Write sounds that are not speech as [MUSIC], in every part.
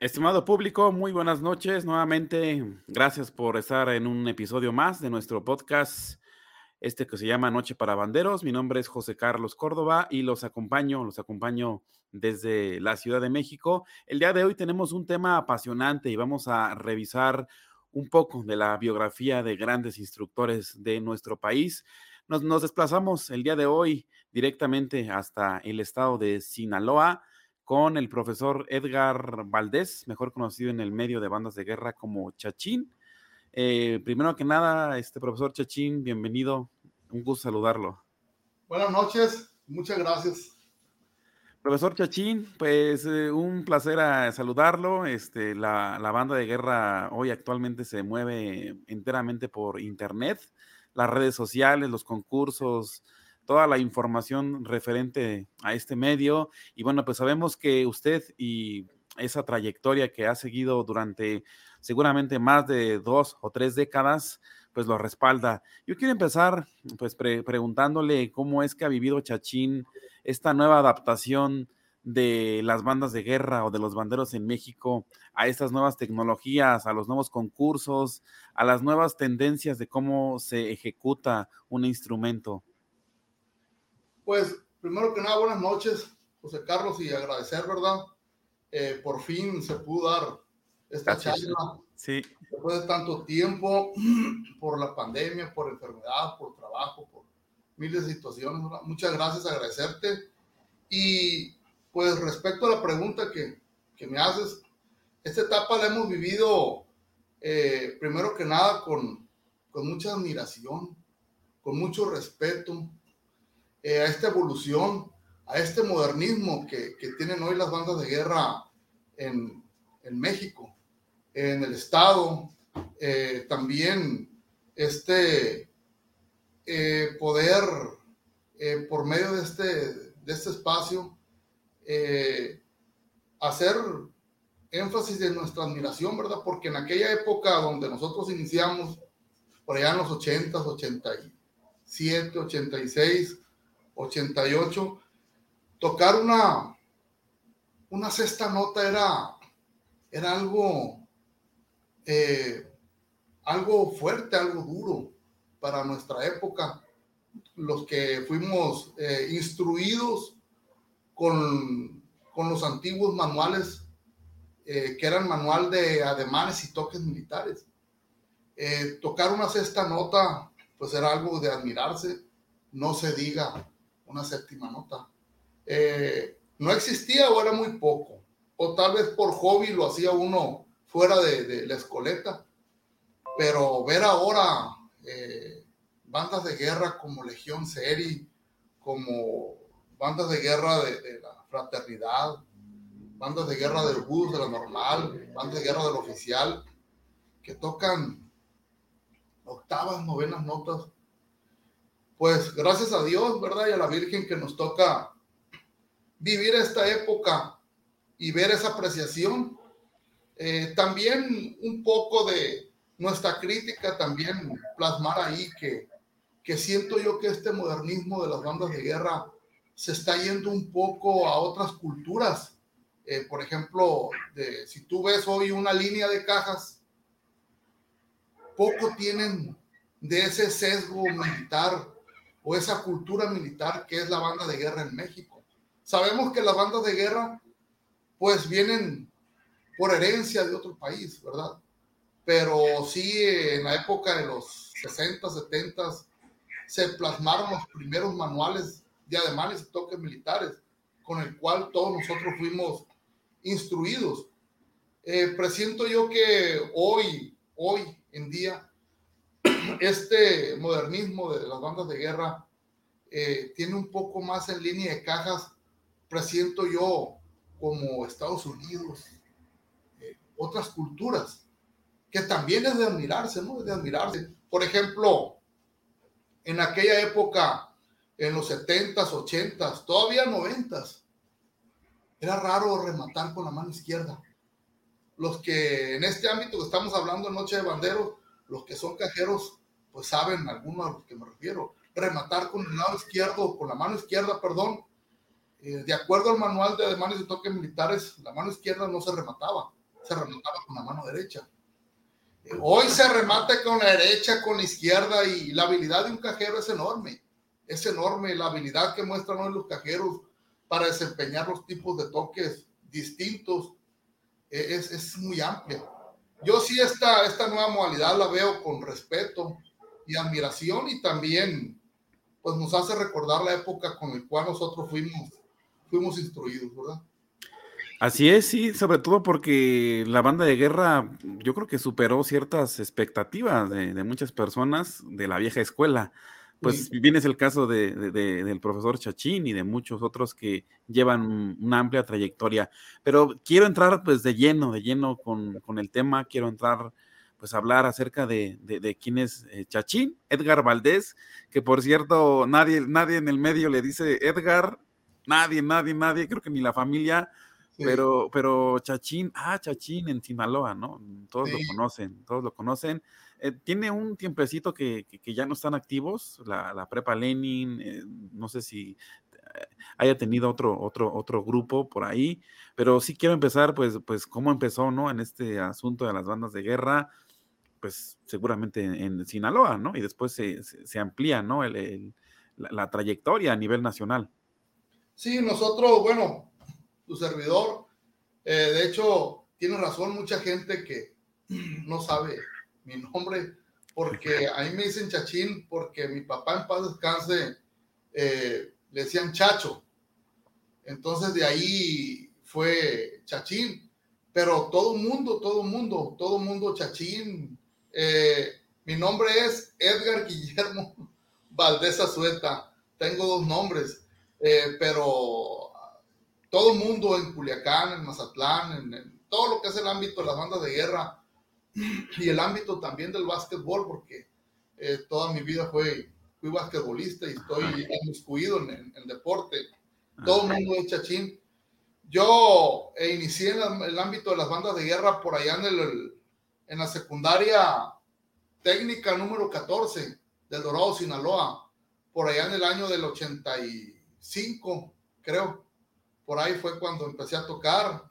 Estimado público, muy buenas noches. Nuevamente, gracias por estar en un episodio más de nuestro podcast, este que se llama Noche para Banderos. Mi nombre es José Carlos Córdoba y los acompaño, los acompaño desde la Ciudad de México. El día de hoy tenemos un tema apasionante y vamos a revisar un poco de la biografía de grandes instructores de nuestro país. Nos, nos desplazamos el día de hoy directamente hasta el estado de Sinaloa con el profesor Edgar Valdés, mejor conocido en el medio de bandas de guerra como Chachín. Eh, primero que nada, este profesor Chachín, bienvenido, un gusto saludarlo. Buenas noches, muchas gracias. Profesor Chachín, pues eh, un placer a saludarlo. Este, la, la, banda de guerra hoy actualmente se mueve enteramente por internet, las redes sociales, los concursos, toda la información referente a este medio. Y bueno, pues sabemos que usted y esa trayectoria que ha seguido durante seguramente más de dos o tres décadas, pues lo respalda. Yo quiero empezar pues preguntándole cómo es que ha vivido Chachín esta nueva adaptación de las bandas de guerra o de los banderos en México a estas nuevas tecnologías, a los nuevos concursos, a las nuevas tendencias de cómo se ejecuta un instrumento. Pues, primero que nada, buenas noches, José Carlos, y agradecer, ¿verdad? Eh, por fin se pudo dar esta charla. Sí. Después de tanto tiempo, [CLEARS THROAT] por la pandemia, por enfermedad, por trabajo, por miles de situaciones. ¿verdad? Muchas gracias, agradecerte. Y pues respecto a la pregunta que, que me haces, esta etapa la hemos vivido eh, primero que nada con, con mucha admiración, con mucho respeto, eh, a esta evolución, a este modernismo que, tienen hoy las bandas de guerra en, México, en el Estado, eh, también este eh, poder, por medio de este, de este espacio, hacer énfasis de nuestra admiración, ¿verdad? Porque en aquella época donde nosotros iniciamos, por allá en los 80, 87, 86, 88, tocar una, una sexta nota era, era algo, eh, algo fuerte, algo duro para nuestra época. Los que fuimos eh, instruidos con, con, los antiguos manuales, eh, que eran manual de ademanes y toques militares. Eh, tocar una sexta nota, pues era algo de admirarse, no se diga una séptima nota. Eh, no existía o era muy poco, o tal vez por hobby lo hacía uno fuera de, de la escoleta, pero ver ahora eh, bandas de guerra como Legión Seri, como bandas de guerra de, de, la fraternidad, bandas de guerra del bus, de la normal, bandas de guerra del oficial, que tocan octavas, novenas notas, pues gracias a Dios, ¿verdad? Y a la Virgen que nos toca vivir esta época y ver esa apreciación. Eh, también un poco de nuestra crítica, también plasmar ahí que, que siento yo que este modernismo de las bandas de guerra se está yendo un poco a otras culturas. Eh, por ejemplo, si tú ves hoy una línea de cajas, poco tienen de ese sesgo militar o esa cultura militar que es la banda de guerra en México. Sabemos que las bandas de guerra pues vienen por herencia de otro país, ¿verdad? Pero sí en la época de los 60, 70 se plasmaron los primeros manuales de ademanes y toques militares con el cual todos nosotros fuimos instruidos. Eh, presiento yo que hoy, hoy en día, [COUGHS] este modernismo de las bandas de guerra eh, tiene un poco más en línea de cajas, presiento yo, como Estados Unidos, eh, otras culturas, que también es de admirarse, ¿no? Es de admirarse. por ejemplo, en aquella época, en los 70s, 80s, todavía 90s, era raro rematar con la mano izquierda. Los que en este ámbito que estamos hablando, Noche de Banderos, los que son cajeros, pues saben algunos a los que me refiero. Rematar con el lado izquierdo, con la mano izquierda, perdón. Eh, de acuerdo al manual de manos y toques militares, la mano izquierda no se remataba, se remataba con la mano derecha. Eh, hoy se remata con la derecha, con la izquierda y la habilidad de un cajero es enorme. Es enorme la habilidad que muestran hoy los cajeros para desempeñar los tipos de toques distintos. Eh, es, es muy amplia yo sí esta, esta nueva modalidad la veo con respeto y admiración y también pues nos hace recordar la época con la cual nosotros fuimos, fuimos instruidos, ¿verdad? Así es, sí, sobre todo porque la banda de guerra yo creo que superó ciertas expectativas de, de muchas personas de la vieja escuela pues bien es el caso de, del profesor Chachín y de muchos otros que llevan una amplia trayectoria. Pero quiero entrar pues de lleno, de lleno con, el tema, quiero entrar pues a hablar acerca de, quién es eh, Chachín, Edgar Valdés, que por cierto nadie, nadie en el medio le dice Edgar, nadie, nadie, nadie, creo que ni la familia, pero, pero Chachín, ah, Chachín en Sinaloa, ¿no? Todos lo conocen, todos lo conocen. Eh, tiene un tiempecito que, ya no están activos, la, prepa Lenin, eh, no sé si eh, haya tenido otro, otro, otro grupo por ahí, pero sí quiero empezar, pues, pues, cómo empezó, ¿no? En este asunto de las bandas de guerra, pues seguramente en, Sinaloa, ¿no? Y después se, amplía, ¿no? la, trayectoria a nivel nacional. Sí, nosotros, bueno, tu servidor, de hecho, tiene razón mucha gente que [CLEARS THROAT] no sabe mi nombre, porque a mí me dicen Chachín, porque mi papá en paz descanse eh, le decían Chacho. Entonces de ahí fue Chachín. Pero todo mundo, todo mundo, todo mundo Chachín. Eh, mi nombre es Edgar Guillermo [LAUGHS] Valdés Azueta. Tengo dos nombres, eh, pero todo mundo en Culiacán, en Mazatlán, en, todo lo que es el ámbito de las bandas de guerra, y el ámbito también del básquetbol, porque eh, toda mi vida fue, fui basquetbolista y estoy inmiscuido en, el deporte. Todo el mundo es chachín. Yo eh, inicié en el, ámbito de las bandas de guerra por allá en, el, en la secundaria técnica número 14 del Dorado, Sinaloa, por allá en el año del 85, creo. Por ahí fue cuando empecé a tocar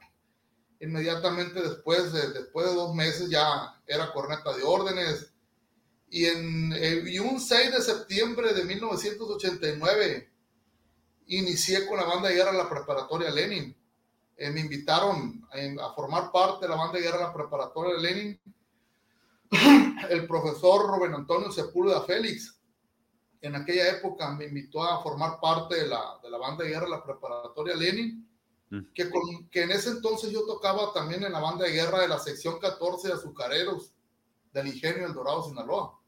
inmediatamente después de, después de dos meses ya era corneta de órdenes. Y, en, eh, un 6 de septiembre de 1989 inicié con la banda de guerra la preparatoria Lenin. Eh, me invitaron a, formar parte de la banda de guerra la preparatoria Lenin [CLEARS THROAT] el profesor Rubén Antonio Sepúlveda Félix. En aquella época me invitó a formar parte de la, de la banda de guerra la preparatoria Lenin que, con, que en ese entonces yo tocaba también en la banda de guerra de la sección 14 de azucareros del Ingenio del Dorado, Sinaloa.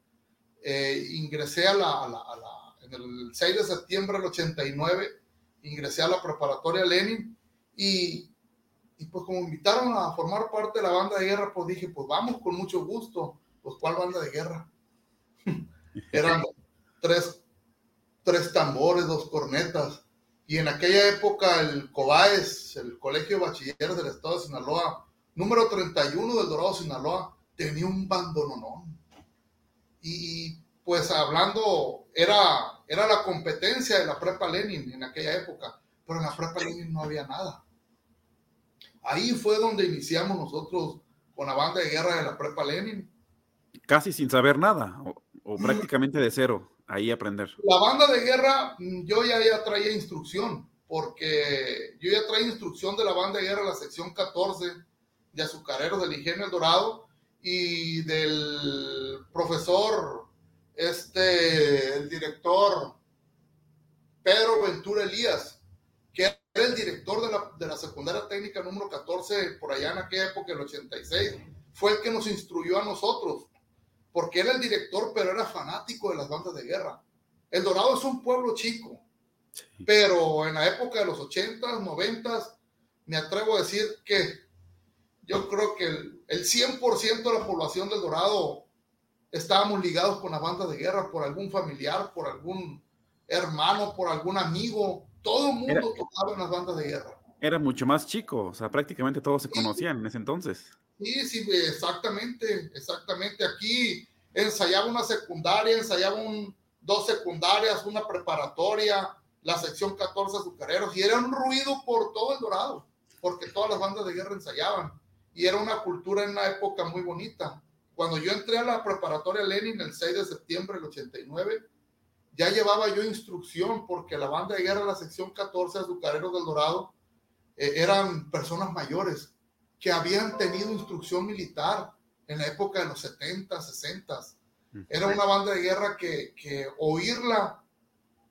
Eh, ingresé a la, a la, a la, en el 6 de septiembre del 89, ingresé a la preparatoria Lenin y, y pues como invitaron a formar parte de la banda de guerra, pues dije, pues vamos con mucho gusto. Pues ¿cuál banda de guerra? [LAUGHS] Eran tres, tres tambores, dos cornetas, y en aquella época el COBAES, el Colegio de del Estado de Sinaloa, número 31 del Dorado, Sinaloa, tenía un bandononón. Y pues hablando, era, era la competencia de la prepa Lenin en aquella época, pero en la prepa Lenin no había nada. Ahí fue donde iniciamos nosotros con la banda de guerra de la prepa Lenin. Casi sin saber nada, o prácticamente de cero ahí aprender. La banda de guerra, mm, yo ya, ya traía instrucción, porque yo ya traía instrucción de la banda de guerra, la sección 14 de Azucareros del Ingenio El Dorado y del profesor, este, el director Pedro Ventura Elías, que era el director de la, de la secundaria técnica número 14 por allá en aquella época, el 86, fue el que nos instruyó a nosotros porque era el director, pero era fanático de las bandas de guerra. El Dorado es un pueblo chico, pero en la época de los 80, 90, me atrevo a decir que yo creo que el, 100% de la población del Dorado estábamos ligados con la banda de guerra por algún familiar, por algún hermano, por algún amigo. Todo el mundo tocaba en las bandas de guerra. Era mucho más chico, o sea, prácticamente todos se conocían en ese entonces. Sí, sí, exactamente, exactamente. Aquí ensayaba una secundaria, ensayaba un, dos secundarias, una preparatoria, la sección 14 azucareros, y era un ruido por todo el Dorado, porque todas las bandas de guerra ensayaban, y era una cultura en una época muy bonita. Cuando yo entré a la preparatoria Lenin el 6 de septiembre del 89, ya llevaba yo instrucción, porque la banda de guerra, la sección 14 azucareros del Dorado, eh, eran personas mayores que habían tenido instrucción militar en la época de los 70, 60. Era una banda de guerra que, que oírla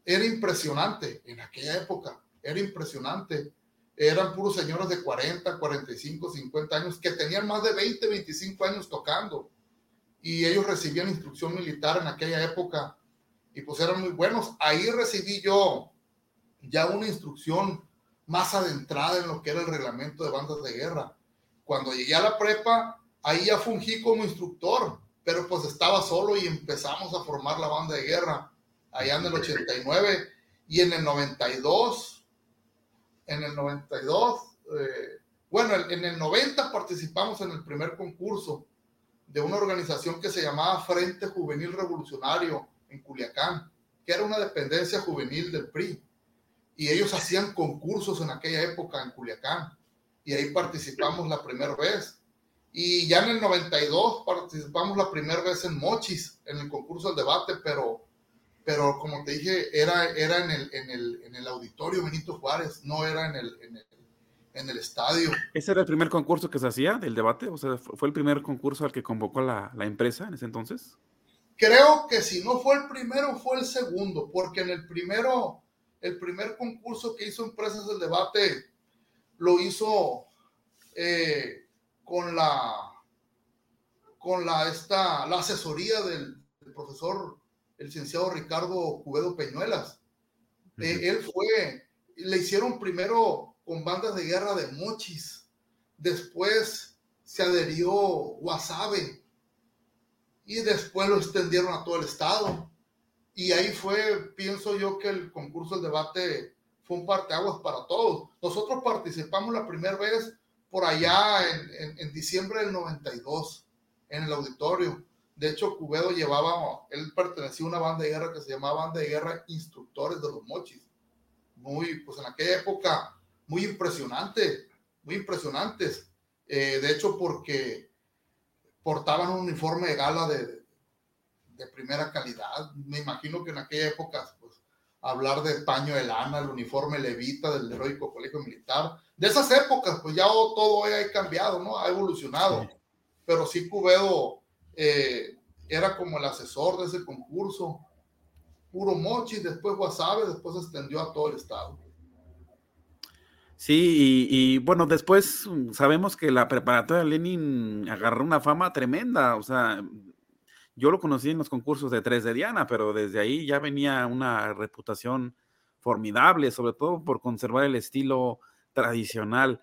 era impresionante en aquella época, era impresionante. Eran puros señores de 40, 45, 50 años que tenían más de 20, 25 años tocando y ellos recibían instrucción militar en aquella época y pues eran muy buenos. Ahí recibí yo ya una instrucción más adentrada en lo que era el reglamento de bandas de guerra. Cuando llegué a la prepa, ahí ya fungí como instructor, pero pues estaba solo y empezamos a formar la banda de guerra allá en el 89 y en el 92, en el 92, eh, bueno, en el 90 participamos en el primer concurso de una organización que se llamaba Frente Juvenil Revolucionario en Culiacán, que era una dependencia juvenil del PRI. Y ellos hacían concursos en aquella época en Culiacán. Y ahí participamos la primera vez. Y ya en el 92 participamos la primera vez en Mochis, en el concurso del debate, pero, pero como te dije, era, era en, el, en, el, en el auditorio Benito Juárez, no era en el, en el, en el estadio. ¿Ese era el primer concurso que se hacía del debate? O sea, ¿fue el primer concurso al que convocó la, la empresa en ese entonces? Creo que si no fue el primero, fue el segundo, porque en el primero, el primer concurso que hizo Empresas del Debate lo hizo eh, con la con la, esta, la asesoría del, profesor, el licenciado Ricardo Cubedo Peñuelas. Eh, él fue, le hicieron primero con bandas de guerra de mochis, después se adherió Wasabe y después lo extendieron a todo el estado. Y ahí fue, pienso yo, que el concurso del debate fue un parteaguas para todos. Nosotros participamos la primera vez por allá en, en, diciembre del 92 en el auditorio. De hecho, Cubedo llevaba, él pertenecía a una banda de guerra que se llamaba Banda de Guerra Instructores de los Mochis. Muy, pues en aquella época, muy impresionante, muy impresionantes. Eh, de hecho, porque portaban un uniforme de gala de, de primera calidad. Me imagino que en aquella época, hablar de paño de lana, el uniforme levita del heroico colegio militar, de esas épocas, pues ya todo ha cambiado, ¿no? Ha evolucionado. Pero sí Cubedo eh, era como el asesor de ese concurso. Puro mochi, después Guasave, después se extendió a todo el estado. Sí, y, bueno, después sabemos que la preparatoria Lenin agarró una fama tremenda, o sea, yo lo conocí en los concursos de tres de Diana, pero desde ahí ya venía una reputación formidable, sobre todo por conservar el estilo tradicional.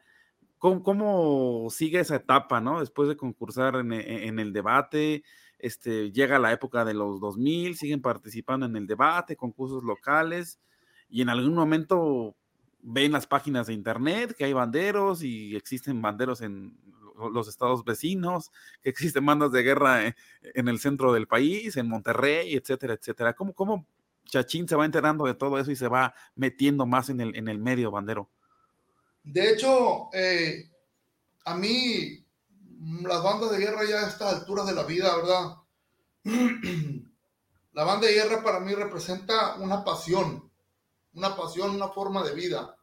¿Cómo, sigue esa etapa, no? Después de concursar en, e, el debate, este, llega la época de los 2000, siguen participando en el debate, concursos locales, y en algún momento ven las páginas de internet que hay banderos y existen banderos en los estados vecinos, que existen bandas de guerra e, en, el centro del país, en Monterrey, etcétera, etcétera. ¿Cómo, cómo Chachín se va enterando de todo eso y se va metiendo más en el, en el medio bandero? De hecho, eh, a mí las bandas de guerra ya a estas alturas de la vida, ¿verdad? [CLEARS THROAT] La banda de guerra para mí representa una pasión, una pasión, una forma de vida.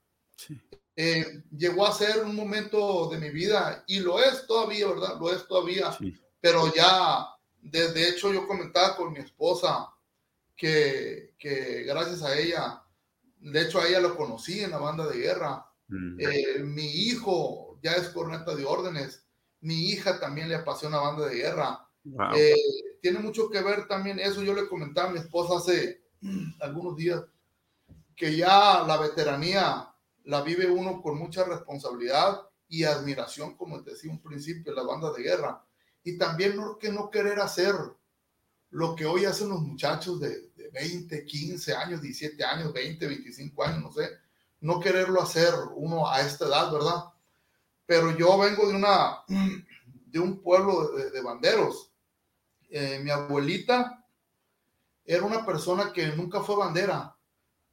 Eh, llegó a ser un momento de mi vida y lo es todavía, ¿verdad? Lo es todavía. Pero ya, de, hecho, yo comentaba con mi esposa que, que gracias a ella, de hecho a ella lo conocí en la banda de guerra eh, mi hijo ya es corneta de órdenes. Mi hija también le apasiona banda de guerra. Eh, tiene mucho que ver también eso. Yo le comentaba a mi esposa hace [CLEARS THROAT] algunos días que ya la veteranía la vive uno con mucha responsabilidad y admiración, como decía un principio, la banda de guerra. Y también no, que no querer hacer lo que hoy hacen los muchachos de, de 20, 15 años, 17 años, 20, 25 años, no sé, no quererlo hacer uno a esta edad, ¿verdad? Pero yo vengo de una, [CLEARS THROAT] de un pueblo de, banderos. Eh, mi abuelita era una persona que nunca fue bandera,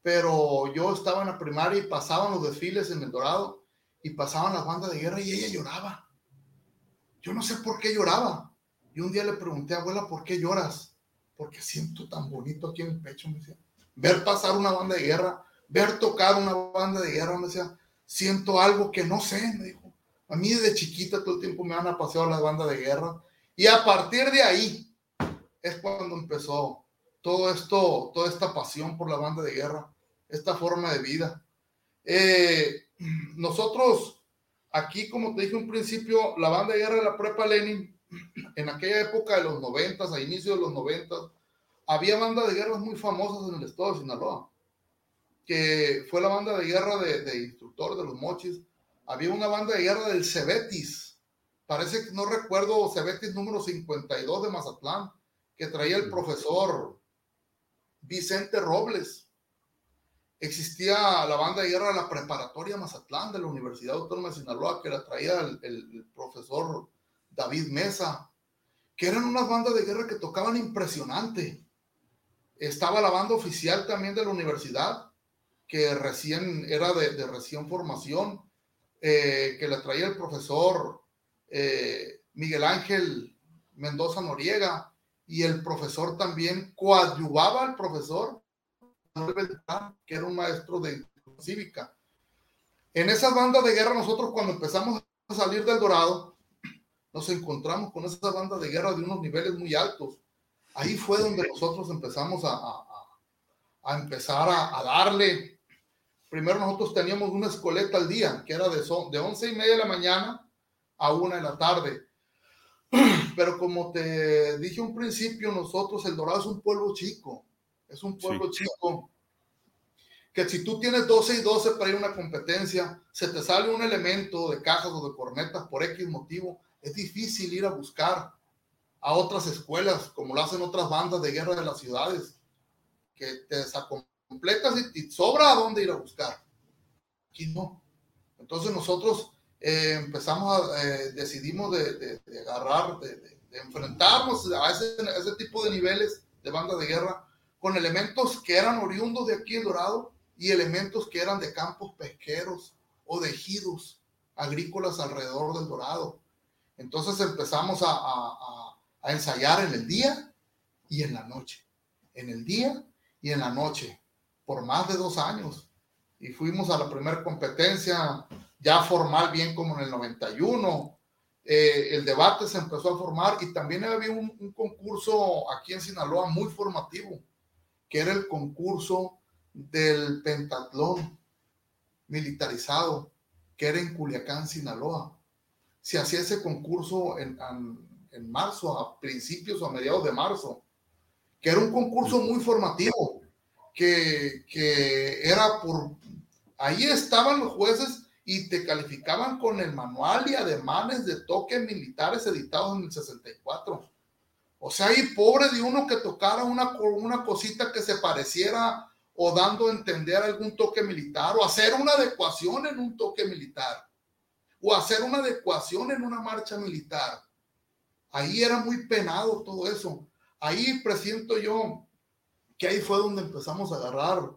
pero yo estaba en la primaria y pasaban los desfiles en El Dorado y pasaban las bandas de guerra y ella lloraba. Yo no sé por qué lloraba. Y un día le pregunté, abuela, ¿por qué lloras? Porque siento tan bonito aquí en el pecho, me decía. Ver pasar una banda de guerra, ver tocar una banda de guerra, me decía, siento algo que no sé, me dijo. A mí desde chiquita todo el tiempo me han apaseado las bandas de guerra. Y a partir de ahí es cuando empezó todo esto, toda esta pasión por la banda de guerra, esta forma de vida. Eh, nosotros, aquí, como te dije un principio, la banda de guerra de la Prepa Lenin, en aquella época de los noventas, a inicios de los noventas, había bandas de guerra muy famosas en el estado de Sinaloa, que fue la banda de guerra de, de instructores de los mochis. Había una banda de guerra del Cebetis, parece que no recuerdo, Cebetis número 52 de Mazatlán, que traía el profesor Vicente Robles. Existía la banda de guerra de la preparatoria Mazatlán de la Universidad Autónoma de Sinaloa, que la traía el, profesor David Mesa, que eran unas bandas de guerra que tocaban impresionante. Estaba la banda oficial también de la universidad, que recién era de, recién formación, eh, que la traía el profesor eh, Miguel Ángel Mendoza Noriega, y el profesor también coadyuvaba al profesor, que era un maestro de cívica. En esas bandas de guerra, nosotros cuando empezamos a salir del Dorado, nos encontramos con esas bandas de guerra de unos niveles muy altos. Ahí fue donde nosotros empezamos a, a, empezar a, darle. Primero nosotros teníamos una escoleta al día, que era de, de 11 y media de la mañana a una de la tarde. [CLEARS THROAT] Pero como te dije un principio, nosotros, El Dorado es un pueblo chico, es un pueblo chico, que si tú tienes 12 y 12 para ir a una competencia, se te sale un elemento de cajas o de cornetas por X motivo, es difícil ir a buscar a otras escuelas, como lo hacen otras bandas de guerra de las ciudades, que te desacompletas y, y sobra a dónde ir a buscar. Aquí no. Entonces nosotros eh, empezamos a, eh, decidimos de, agarrar, de, enfrentarnos a ese, tipo de niveles de banda de guerra con elementos que eran oriundos de aquí en Dorado y elementos que eran de campos pesqueros o de ejidos agrícolas alrededor del Dorado. Entonces empezamos a, a ensayar en el día y en la noche. En el día y en la noche, por más de dos años. Y fuimos a la primera competencia ya formal, bien como en el 91. Eh, el debate se empezó a formar y también había un, concurso aquí en Sinaloa muy formativo, que era el concurso del pentatlón militarizado, que era en Culiacán, Sinaloa. Se hacía ese concurso en, en marzo, a principios o a mediados de marzo, que era un concurso muy formativo, que, que era por... Ahí estaban los jueces y te calificaban con el manual y ademanes de toques militares editados en el 64. O sea, y pobre de uno que tocara una, una cosita que se pareciera o dando a entender algún toque militar o hacer una adecuación en un toque militar o hacer una adecuación en una marcha militar. Ahí era muy penado todo eso. Ahí presiento yo que ahí fue donde empezamos a agarrar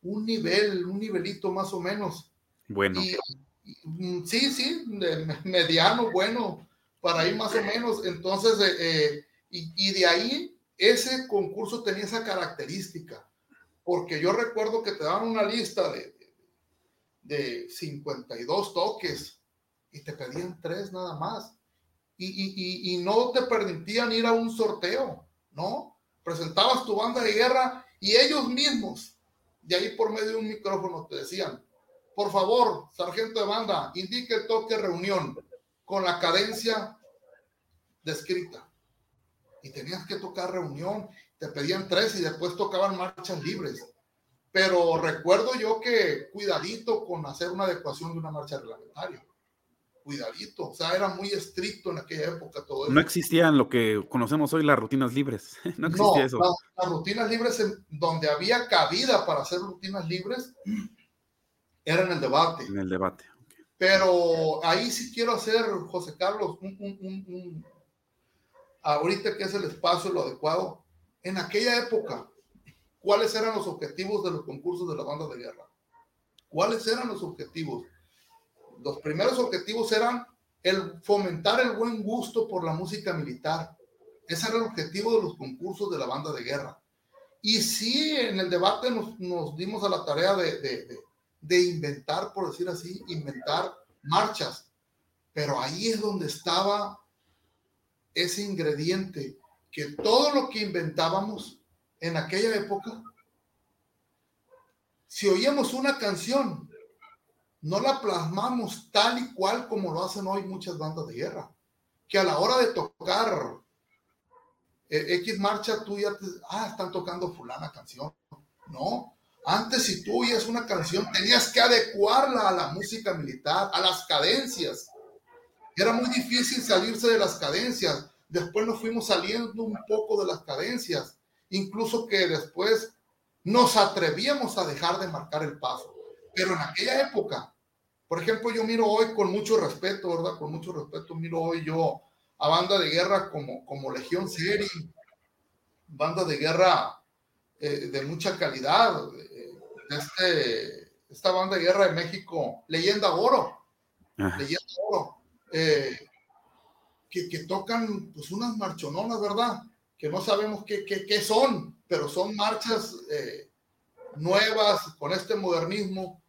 un nivel, un nivelito más o menos bueno. Mm, sí, sí, mediano, bueno, para ahí más o menos. Entonces, eh, y, de ahí ese concurso tenía esa característica, porque yo recuerdo que te daban una lista de, de 52 toques y te pedían tres nada más. Y, y, y, no te permitían ir a un sorteo, ¿no? Presentabas tu banda de guerra y ellos mismos, de ahí por medio de un micrófono, te decían, por favor, sargento de banda, indique el toque reunión con la cadencia descrita. Y tenías que tocar reunión, te pedían tres y después tocaban marchas libres. Pero recuerdo yo que cuidadito con hacer una adecuación de una marcha reglamentaria. cuidadito, o sea, era muy estricto en aquella época todo eso. No existían lo que conocemos hoy las rutinas libres, [LAUGHS] no existía eso. Las, rutinas libres, donde había cabida para hacer rutinas libres, era en el debate. En el debate. Pero ahí sí quiero hacer, José Carlos, un, un, un, ahorita que es el espacio lo adecuado, en aquella época, ¿cuáles eran los objetivos de los concursos de la banda de guerra? ¿Cuáles eran los objetivos? Los primeros objetivos eran el fomentar el buen gusto por la música militar. Ese era el objetivo de los concursos de la banda de guerra. Y sí, en el debate nos, nos dimos a la tarea de, de, de, inventar, por decir así, inventar marchas. Pero ahí es donde estaba ese ingrediente, que todo lo que inventábamos en aquella época, si oíamos una canción, no la plasmamos tal y cual como lo hacen hoy muchas bandas de guerra, que a la hora de tocar eh, X marcha, tú ya te, ah, están tocando fulana canción. No, antes si tú oías una canción, tenías que adecuarla a la música militar, a las cadencias. Era muy difícil salirse de las cadencias. Después nos fuimos saliendo un poco de las cadencias. Incluso que después nos atrevíamos a dejar de marcar el paso. Pero en aquella época, por ejemplo, yo miro hoy con mucho respeto, ¿verdad? Con mucho respeto miro hoy yo a banda de guerra como, como Legión Seri, banda de guerra eh, de mucha calidad, eh, este, esta banda de guerra de México, Leyenda Oro, Leyenda Oro, eh, que, que, tocan pues unas marchononas, ¿verdad? Que no sabemos qué, qué, qué son, pero son marchas nuevas con este modernismo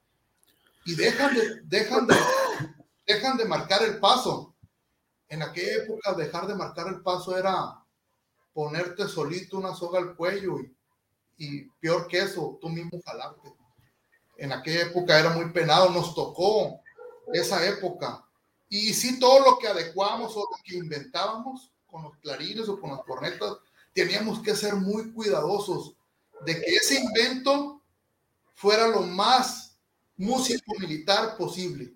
y dejan de, dejan de, dejan de marcar el paso. En aquella época dejar de marcar el paso era ponerte solito una soga al cuello y, y peor que eso, tú mismo jalarte. En aquella época era muy penado, nos tocó esa época. Y sí, todo lo que adecuamos o lo que inventábamos con los clarines o con las cornetas, teníamos que ser muy cuidadosos de que ese invento fuera lo más músico militar posible.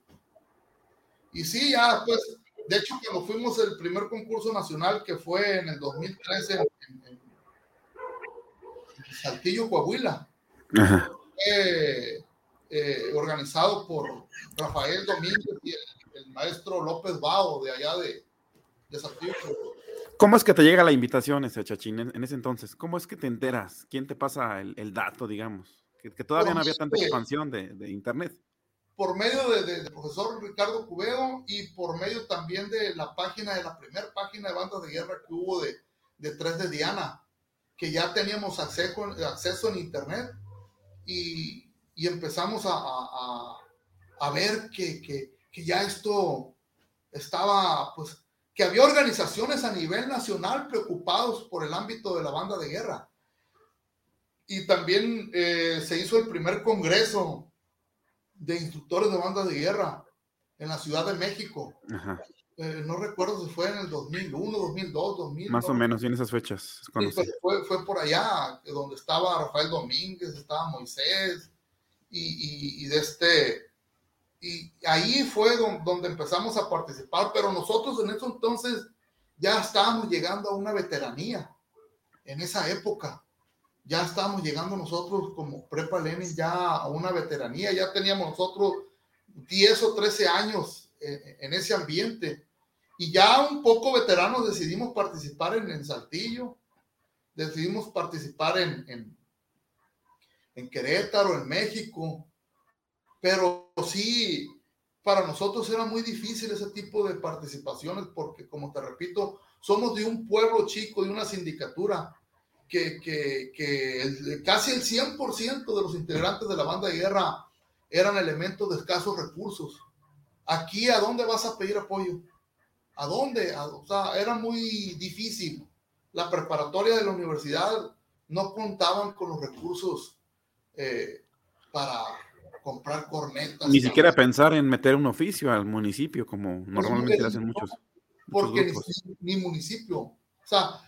Y sí, ya pues, de hecho cuando fuimos el primer concurso nacional que fue en el 2013 en, en, Saltillo, Coahuila, eh, organizado por Rafael Domínguez y el, maestro López Bao de allá de, de Saltillo. ¿Cómo es que te llega la invitación, ese Chachín, en, ese entonces? ¿Cómo es que te enteras? ¿Quién te pasa el, el dato, digamos? que, todavía no había tanta expansión de, de Internet. Por medio del de, profesor Ricardo Cubedo y por medio también de la página, de la primera página de bandas de guerra que hubo de, de 3 de Diana, que ya teníamos acceso, acceso en Internet y, y empezamos a, a, a ver que, que, que, ya esto estaba, pues, que había organizaciones a nivel nacional preocupados por el ámbito de la banda de guerra y también eh, se hizo el primer congreso de instructores de bandas de guerra en la Ciudad de México. Eh, no recuerdo si fue en el 2001, 2002, 2000. Más o menos, en esas fechas. fue, fue, por allá, donde estaba Rafael Domínguez, estaba Moisés, y, y, de este, y ahí fue donde empezamos a participar, pero nosotros en ese entonces ya estábamos llegando a una veteranía en esa época ya estábamos llegando nosotros como Prepa Lenin ya a una veteranía, ya teníamos nosotros 10 o 13 años eh, en, ese ambiente. Y ya un poco veteranos decidimos participar en, en Saltillo, decidimos participar en, en, en Querétaro, en México, pero sí, para nosotros era muy difícil ese tipo de participaciones porque, como te repito, somos de un pueblo chico, de una sindicatura que, que, que casi el 100% de los integrantes de la banda de guerra eran elementos de escasos recursos. Aquí, ¿a dónde vas a pedir apoyo? ¿A dónde? o sea, era muy difícil. La preparatoria de la universidad no contaban con los recursos eh, para comprar cornetas. Ni siquiera pensar en meter un oficio al municipio, como normalmente hacen muchos. Porque ni, ni, municipio. O sea,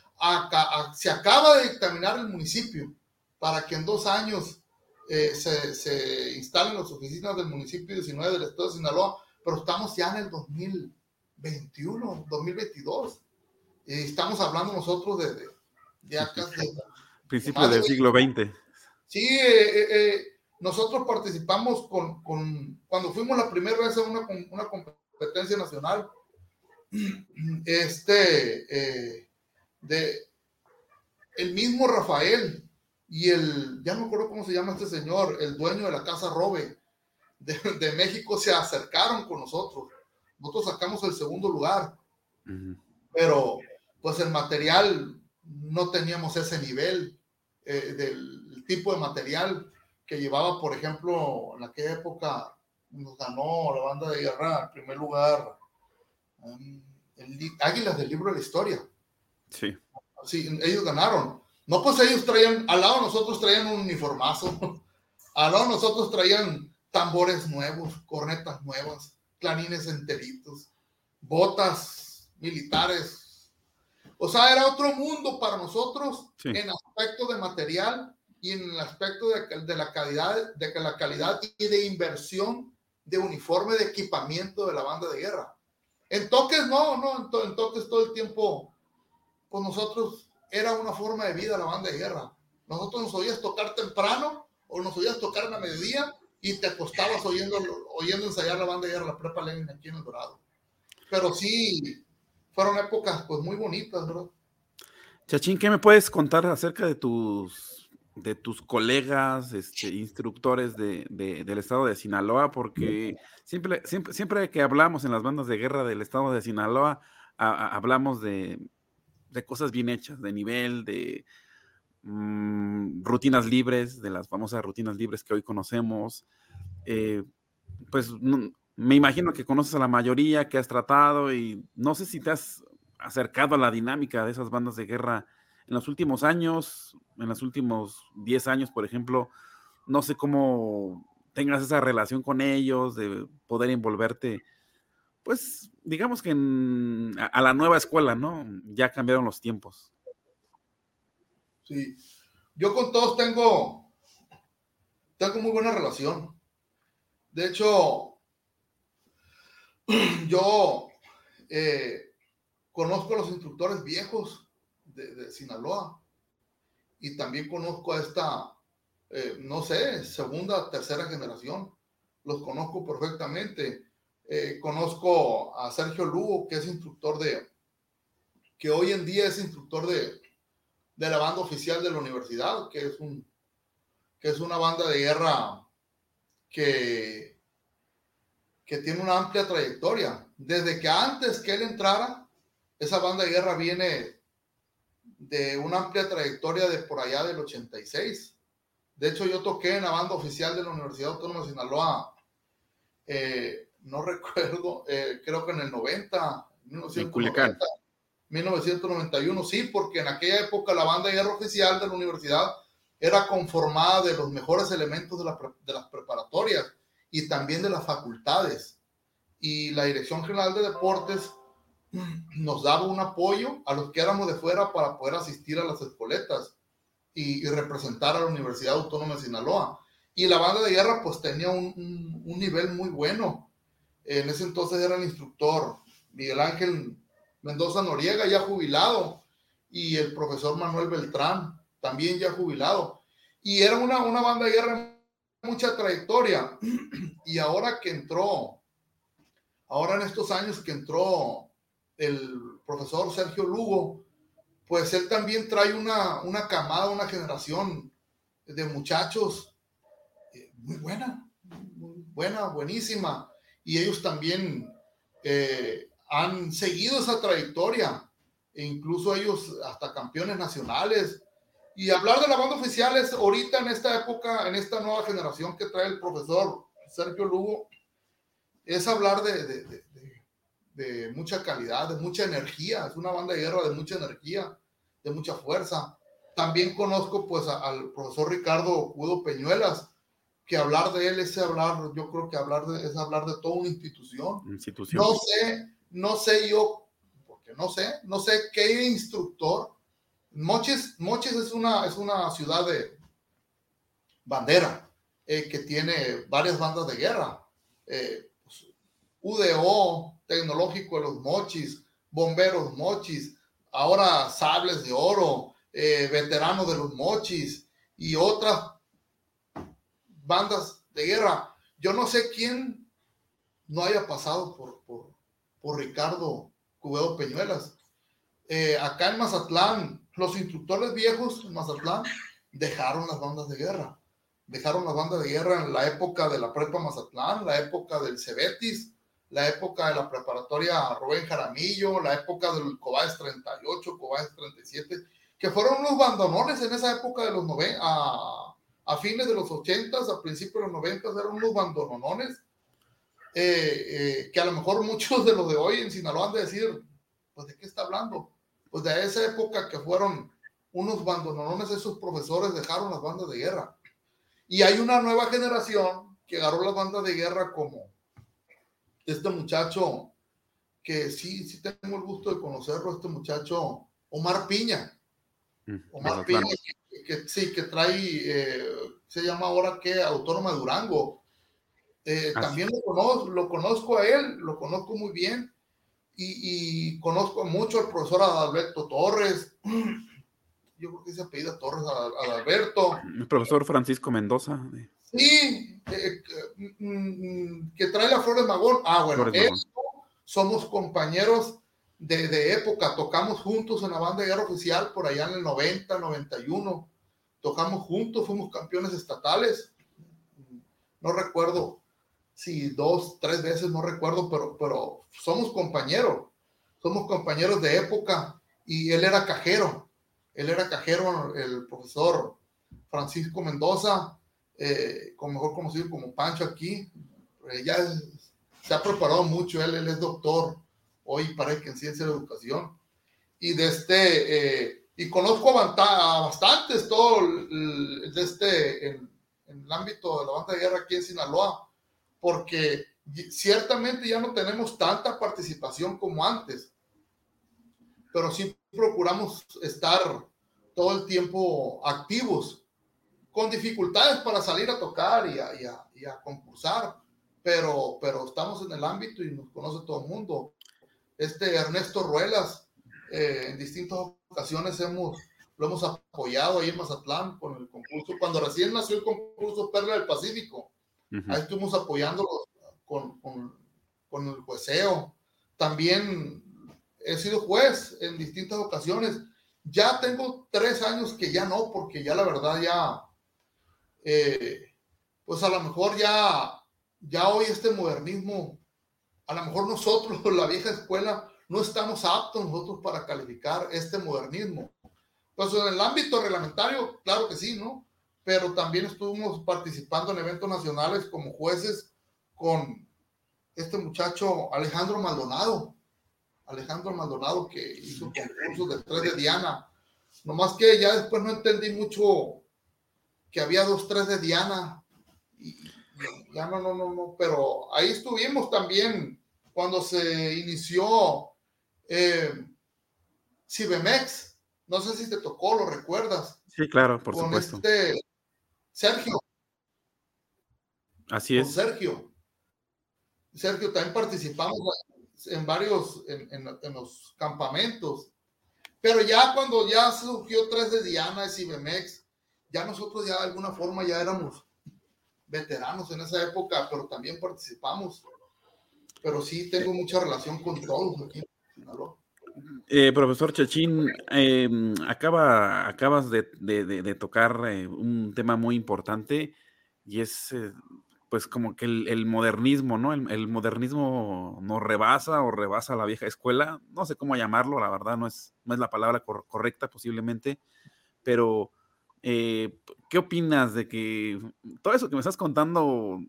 se acaba de dictaminar el municipio para que en dos años eh, se, se, instalen las oficinas del municipio 19 del estado de Sinaloa, pero estamos ya en el 2021, 2022. Y estamos hablando nosotros de, de, de acá. Principios del siglo XX. Sí, eh, eh, nosotros participamos con, con, cuando fuimos la primera vez a una, una competencia nacional, [CLEARS THROAT] este, eh, de el mismo Rafael y el, ya no me acuerdo cómo se llama este señor, el dueño de la casa Robe de, de México se acercaron con nosotros. Nosotros sacamos el segundo lugar, pero pues el material no teníamos ese nivel eh, del tipo de material que llevaba, por ejemplo, en aquella época nos ganó la banda de guerra en primer lugar um, el, Águilas del libro de la historia. Sí. Sí, ellos ganaron. No, pues ellos traían, al lado nosotros traían un uniformazo, [LAUGHS] al lado nosotros traían tambores nuevos, cornetas nuevas, clarines enteritos, botas militares. O sea, era otro mundo para nosotros en aspecto de material y en el aspecto de, de, la calidad, de la calidad y de inversión de uniforme de equipamiento de la banda de guerra. En toques no, no, en, toques todo el tiempo con nosotros era una forma de vida la banda de guerra. Nosotros nos oías tocar temprano o nos oías tocar en la mediodía y te acostabas oyendo, oyendo ensayar la banda de guerra, la prepa Lenin aquí en El Dorado. Pero sí, fueron épocas pues muy bonitas, ¿verdad? Chachín, ¿qué me puedes contar acerca de tus, de tus colegas, este, instructores de, de, del estado de Sinaloa? Porque siempre, siempre, siempre que hablamos en las bandas de guerra del estado de Sinaloa, hablamos de, de cosas bien hechas, de nivel, de, Mm, rutinas libres, de las famosas rutinas libres que hoy conocemos. Eh, pues me imagino que conoces a la mayoría, que has tratado y no sé si te has acercado a la dinámica de esas bandas de guerra en los últimos años, en los últimos 10 años, por ejemplo. No sé cómo tengas esa relación con ellos, de poder envolverte, pues digamos que a la nueva escuela, ¿no? Ya cambiaron los tiempos. Sí. Yo con todos tengo, tengo muy buena relación. De hecho, [CLEARS THROAT] yo eh, conozco a los instructores viejos de, Sinaloa y también conozco a esta, eh, no sé, segunda, tercera generación. Los conozco perfectamente. Eh, conozco a Sergio Lugo, que es instructor de, que hoy en día es instructor de, de la banda oficial de la universidad, que es, un, que es una banda de guerra que, que tiene una amplia trayectoria. Desde que antes que él entrara, esa banda de guerra viene de una amplia trayectoria de por allá del 86. De hecho, yo toqué en la banda oficial de la Universidad Autónoma de Sinaloa, eh, no [LAUGHS] recuerdo, eh, creo que en el 90, 1990, 1991, sí, porque en aquella época la banda de guerra oficial de la universidad era conformada de los mejores elementos de, de las preparatorias y también de las facultades. Y la Dirección General de Deportes nos daba un apoyo a los que éramos de fuera para poder asistir a las escoletas y, representar a la Universidad Autónoma de Sinaloa. Y la banda de guerra pues tenía un, un, nivel muy bueno. En ese entonces era el instructor Miguel Ángel Mendoza Noriega ya jubilado y el profesor Manuel Beltrán también ya jubilado. Y era una, una banda de guerra mucha trayectoria. [CLEARS THROAT] Y ahora que entró, ahora en estos años que entró el profesor Sergio Lugo, pues él también trae una, una camada, una generación de muchachos eh, muy buena, muy buena, buenísima. Y ellos también eh, han seguido esa trayectoria, e incluso ellos hasta campeones nacionales. Y hablar de la banda oficial es ahorita en esta época, en esta nueva generación que trae el profesor Sergio Lugo, es hablar de, de mucha calidad, de mucha energía. Es una banda de guerra de mucha energía, de mucha fuerza. También conozco pues al profesor Ricardo Cudo Peñuelas, que hablar de él es hablar, yo creo que hablar de, es hablar de toda una institución. institución. No sé, no sé yo, porque no sé, no sé qué instructor. Moches, Moches es una, es una ciudad de bandera eh, que tiene varias bandas de guerra. Eh, pues, UDO, Tecnológico de los Mochis, Bomberos Mochis, ahora Sables de Oro, eh, Veteranos de los Mochis y otras bandas de guerra. Yo no sé quién no haya pasado por, por, Ricardo Cubedo Peñuelas. Eh, acá en Mazatlán, los instructores viejos en Mazatlán dejaron las bandas de guerra. Dejaron las bandas de guerra en la época de la prepa Mazatlán, la época del Cebetis, la época de la preparatoria Rubén Jaramillo, la época del Cobáez 38, Cobáez 37, que fueron unos bandonones en esa época de los 90, a, a, fines de los 80, a principios de los 90, eran unos bandonones, eh, eh, que a lo mejor muchos de los de hoy en Sinaloa han de decir, pues de qué está hablando, pues de esa época que fueron unos bandonones, esos profesores dejaron las bandas de guerra. Y hay una nueva generación que agarró las bandas de guerra como este muchacho, que sí, sí tengo el gusto de conocerlo, este muchacho, Omar Piña. Mm, Omar Piña, que, sí, que trae, eh, se llama ahora que Autónoma Durango. Eh, también lo conozco, lo conozco a él, lo conozco muy bien. Y, y conozco mucho al profesor Adalberto Torres. [CLEARS THROAT] Yo creo que se apellida Torres Adalberto. El profesor Francisco Mendoza. Sí, eh, mm, que trae la flor de magón. Ah, bueno, somos compañeros de, de, época, tocamos juntos en la banda de guerra oficial por allá en el 90, 91. Tocamos juntos, fuimos campeones estatales. No recuerdo si dos, tres veces, no recuerdo, pero, pero somos compañeros. Somos compañeros de época y él era cajero. Él era cajero, el profesor Francisco Mendoza eh, mejor conocido como Pancho aquí, eh, ya se ha preparado mucho, él, él es doctor hoy parece que en ciencia de educación, y de este, eh, y conozco a, bastantes todo de este, en, en, el ámbito de la banda de guerra aquí en Sinaloa, porque ciertamente ya no tenemos tanta participación como antes, pero sí procuramos estar todo el tiempo activos con dificultades para salir a tocar y a, y a, concursar, pero, pero estamos en el ámbito y nos conoce todo el mundo. Este Ernesto Ruelas, eh, en distintas ocasiones hemos, lo hemos apoyado ahí en Mazatlán con el concurso, cuando recién nació el concurso Perla del Pacífico, ahí estuvimos apoyándolo con, con, con el jueceo. También he sido juez en distintas ocasiones. Ya tengo tres años que ya no, porque ya la verdad ya eh, pues a lo mejor ya, ya hoy este modernismo, a lo mejor nosotros, [LAUGHS] la vieja escuela, no estamos aptos nosotros para calificar este modernismo. Pues en el ámbito reglamentario, claro que sí, ¿no? Pero también estuvimos participando en eventos nacionales como jueces con este muchacho Alejandro Maldonado. Alejandro Maldonado que hizo concursos de tres de Diana. Nomás que ya después no entendí mucho que había dos, tres de Diana. Y, ya no, no, no, no, pero ahí estuvimos también cuando se inició eh, Cibemex. No sé si te tocó, lo recuerdas. Sí, claro, por supuesto. Este Sergio. Así es. Sergio. Sergio, también participamos en varios, en, en, los campamentos. Pero ya cuando ya surgió 3 de Diana y Cibemex, ya nosotros ya de alguna forma ya éramos veteranos en esa época, pero también participamos. Pero sí tengo mucha relación con todos aquí eh, profesor Chachín, em, acaba, acabas de, de, tocar eh, un tema muy importante y es eh, pues como que el, modernismo, ¿no? El, modernismo nos rebasa o rebasa la vieja escuela, no sé cómo llamarlo, la verdad no es, no es la palabra correcta posiblemente, pero eh, ¿Qué opinas de que todo eso que me estás contando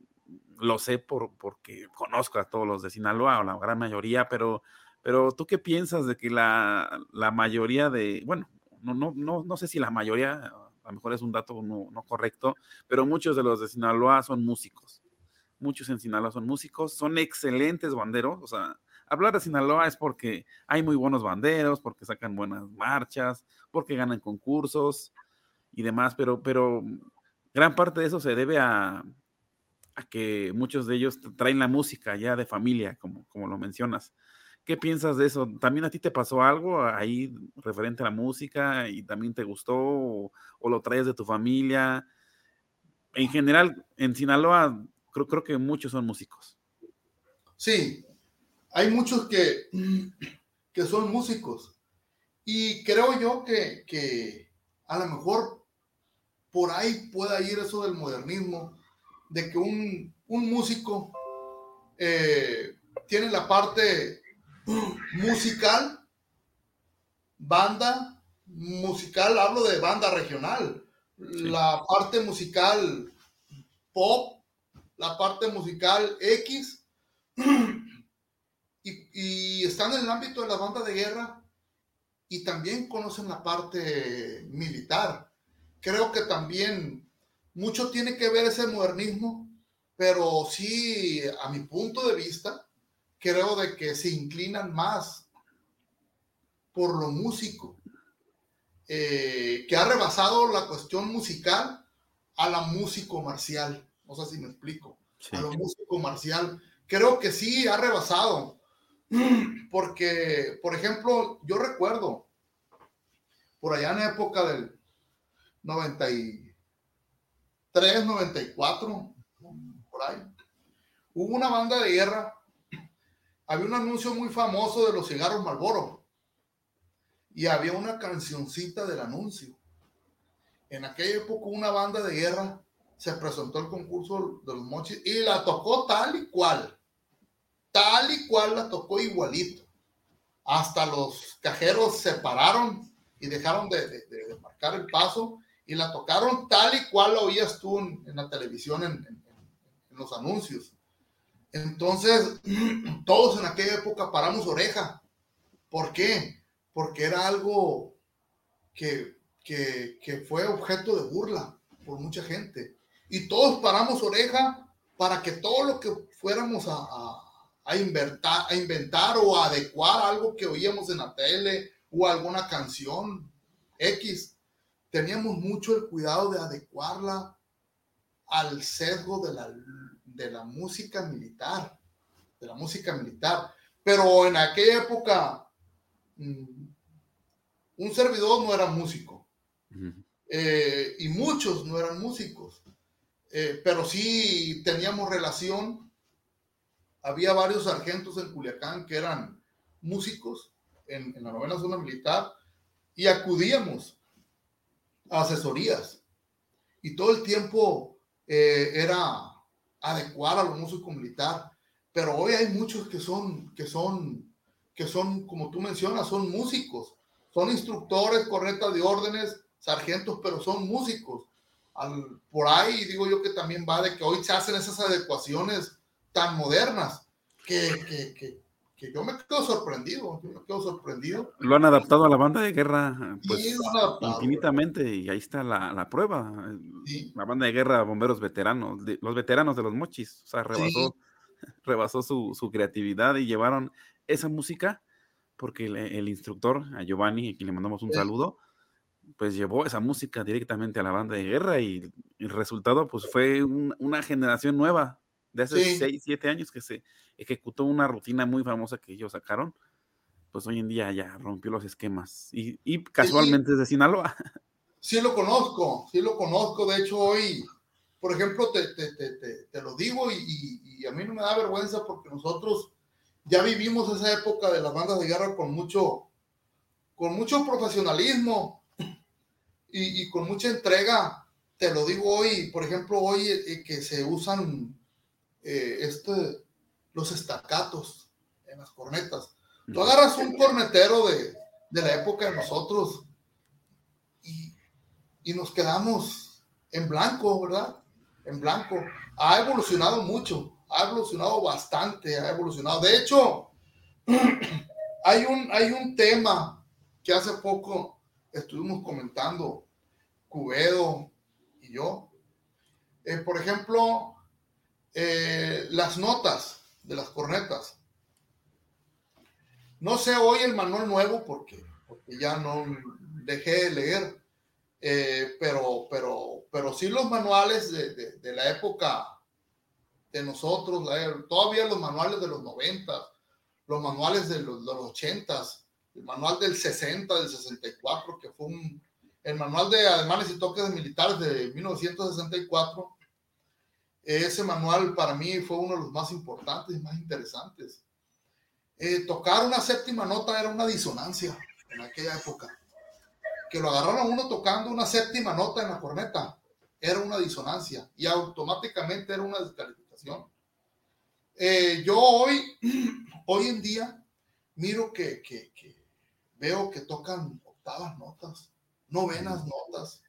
lo sé por, porque conozco a todos los de Sinaloa o la gran mayoría, pero, pero tú qué piensas de que la, la mayoría de, bueno, no, no, no, no sé si la mayoría, a lo mejor es un dato no, no correcto, pero muchos de los de Sinaloa son músicos. Muchos en Sinaloa son músicos, son excelentes banderos, o sea, hablar de Sinaloa es porque hay muy buenos banderos, porque sacan buenas marchas, porque ganan concursos, y demás, pero, pero gran parte de eso se debe a, a que muchos de ellos traen la música ya de familia, como, como lo mencionas. ¿Qué piensas de eso? ¿También a ti te pasó algo ahí referente a la música y también te gustó o, lo traes de tu familia? En general, en Sinaloa creo, creo que muchos son músicos. Sí, hay muchos que, que son músicos y creo yo que, que a lo mejor por ahí pueda ir eso del modernismo, de que un, un músico eh, tiene la parte musical, banda musical, hablo de banda regional, la parte musical pop, la parte musical X, [CLEARS THROAT] y, están en el ámbito de la banda de guerra y también conocen la parte militar. Creo que también mucho tiene que ver ese modernismo, pero sí, a mi punto de vista, creo de que se inclinan más por lo músico, eh, que ha rebasado la cuestión musical a la músico marcial. No sé si me explico. A lo músico marcial. Creo que sí ha rebasado. Porque, por ejemplo, yo recuerdo, por allá en la época del 93, 94, por ahí, hubo una banda de guerra había un anuncio muy famoso de los cigarros Marlboro y había una cancioncita del anuncio. En aquella época una banda de guerra se presentó al concurso de los mochis y la tocó tal y cual. Tal y cual la tocó igualito. Hasta los cajeros se pararon y dejaron de, marcar el paso y la tocaron tal y cual la oías tú en, la televisión, en los anuncios. Entonces, [CLEARS THROAT] todos en aquella época paramos oreja. ¿Por qué? Porque era algo que, fue objeto de burla por mucha gente. Y todos paramos oreja para que todo lo que fuéramos a, a, inventar, a inventar o a adecuar algo que oíamos en la tele o alguna canción X, teníamos mucho el cuidado de adecuarla al sesgo de la de la música militar, de la música militar. Pero en aquella época, mm, un servidor no era músico. Eh, y muchos no eran músicos. Eh, pero sí teníamos relación. Había varios sargentos en Culiacán que eran músicos en, la novena zona militar y acudíamos asesorías. Y todo el tiempo eh, era adecuar a lo músico militar. Pero hoy hay muchos que son, que son, que son, como tú mencionas, son músicos, son instructores, corretas de órdenes, sargentos, pero son músicos. Al, por ahí digo yo que también va de que hoy se hacen esas adecuaciones tan modernas que, que, que, que yo me quedo sorprendido, yo me quedo sorprendido. Lo han adaptado a la banda de guerra pues, infinitamente y ahí está la, la prueba. La banda de guerra Bomberos Veteranos, los veteranos de los mochis, o sea, rebasó, [LAUGHS] rebasó su, su, creatividad y llevaron esa música porque el, instructor, a Giovanni, a quien le mandamos un saludo, pues llevó esa música directamente a la banda de guerra y el resultado pues fue una generación nueva de hace 6, 7 años que se ejecutó una rutina muy famosa que ellos sacaron, pues hoy en día ya rompió los esquemas. Y, casualmente es de Sinaloa. [LAUGHS] Sí lo conozco, sí lo conozco. De hecho, hoy, por ejemplo, te, te, te, te lo digo y, y, a mí no me da vergüenza porque nosotros ya vivimos esa época de las bandas de guerra con mucho, con mucho profesionalismo y, y con mucha entrega. Te lo digo hoy, por ejemplo, hoy eh, que se usan eh, este, los estacatos en las cornetas. Tú agarras un cornetero de, de la época de nosotros y, y, nos quedamos en blanco, ¿verdad? En blanco. Ha evolucionado mucho, ha evolucionado bastante, ha evolucionado. De hecho, [CLEARS THROAT] hay un, hay un tema que hace poco estuvimos comentando, Cubedo y yo. Eh, por ejemplo, eh, las notas de las cornetas. No sé hoy el manual nuevo porque, ya no dejé de leer, eh, pero, pero, pero sí los manuales de, de, la época de nosotros, todavía los manuales de los 90, los manuales de los, de los 80, el manual del 60, del 64, que fue un, el manual de alemanes y toques militares de 1964. Ese manual para mí fue uno de los más importantes y más interesantes. Eh, tocar una séptima nota era una disonancia en aquella época. Que lo agarraron a uno tocando una séptima nota en la corneta era una disonancia y automáticamente era una descalificación. Eh, yo hoy, [CLEARS THROAT] hoy en día, miro que, que, que veo que tocan octavas notas, novenas notas.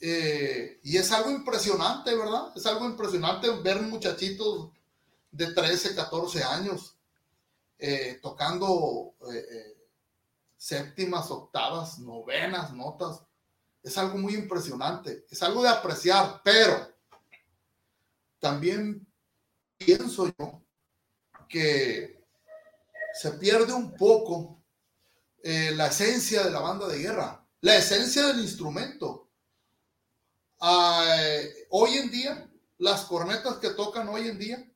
Eh, y es algo impresionante, ¿verdad? Es algo impresionante ver muchachitos de 13, 14 años eh, tocando eh, séptimas, octavas, novenas notas. Es algo muy impresionante, es algo de apreciar, pero también pienso yo que se pierde un poco la esencia de la banda de guerra la esencia del instrumento. Ah, hoy en día, las cornetas que tocan hoy en día,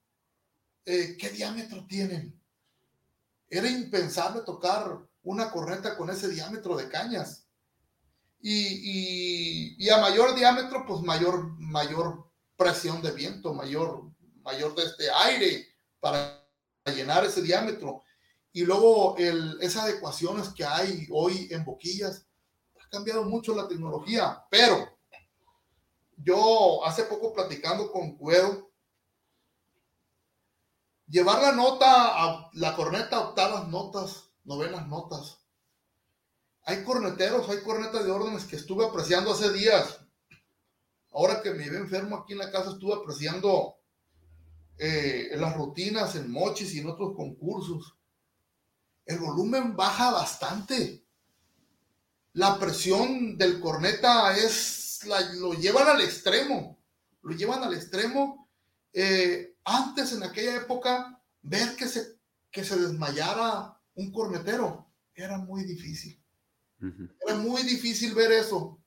eh, ¿qué diámetro tienen? Era impensable tocar una corneta con ese diámetro de cañas. Y, a mayor diámetro, pues mayor, mayor presión de viento, mayor, mayor de este aire para llenar ese diámetro. Y luego esas adecuaciones que hay hoy en boquillas, cambiado mucho la tecnología, pero yo hace poco platicando con Cuero, llevar la nota a la corneta octavas notas, novenas notas. Hay corneteros, hay cornetas de órdenes que estuve apreciando hace días. Ahora que me ve enfermo aquí en la casa, estuve apreciando eh, las rutinas en mochis y en otros concursos. El volumen baja bastante la presión del corneta es, lo llevan al extremo, lo llevan al extremo. Eh, antes, en aquella época, ver que se, que se desmayara un cornetero era muy difícil. Era muy difícil ver eso.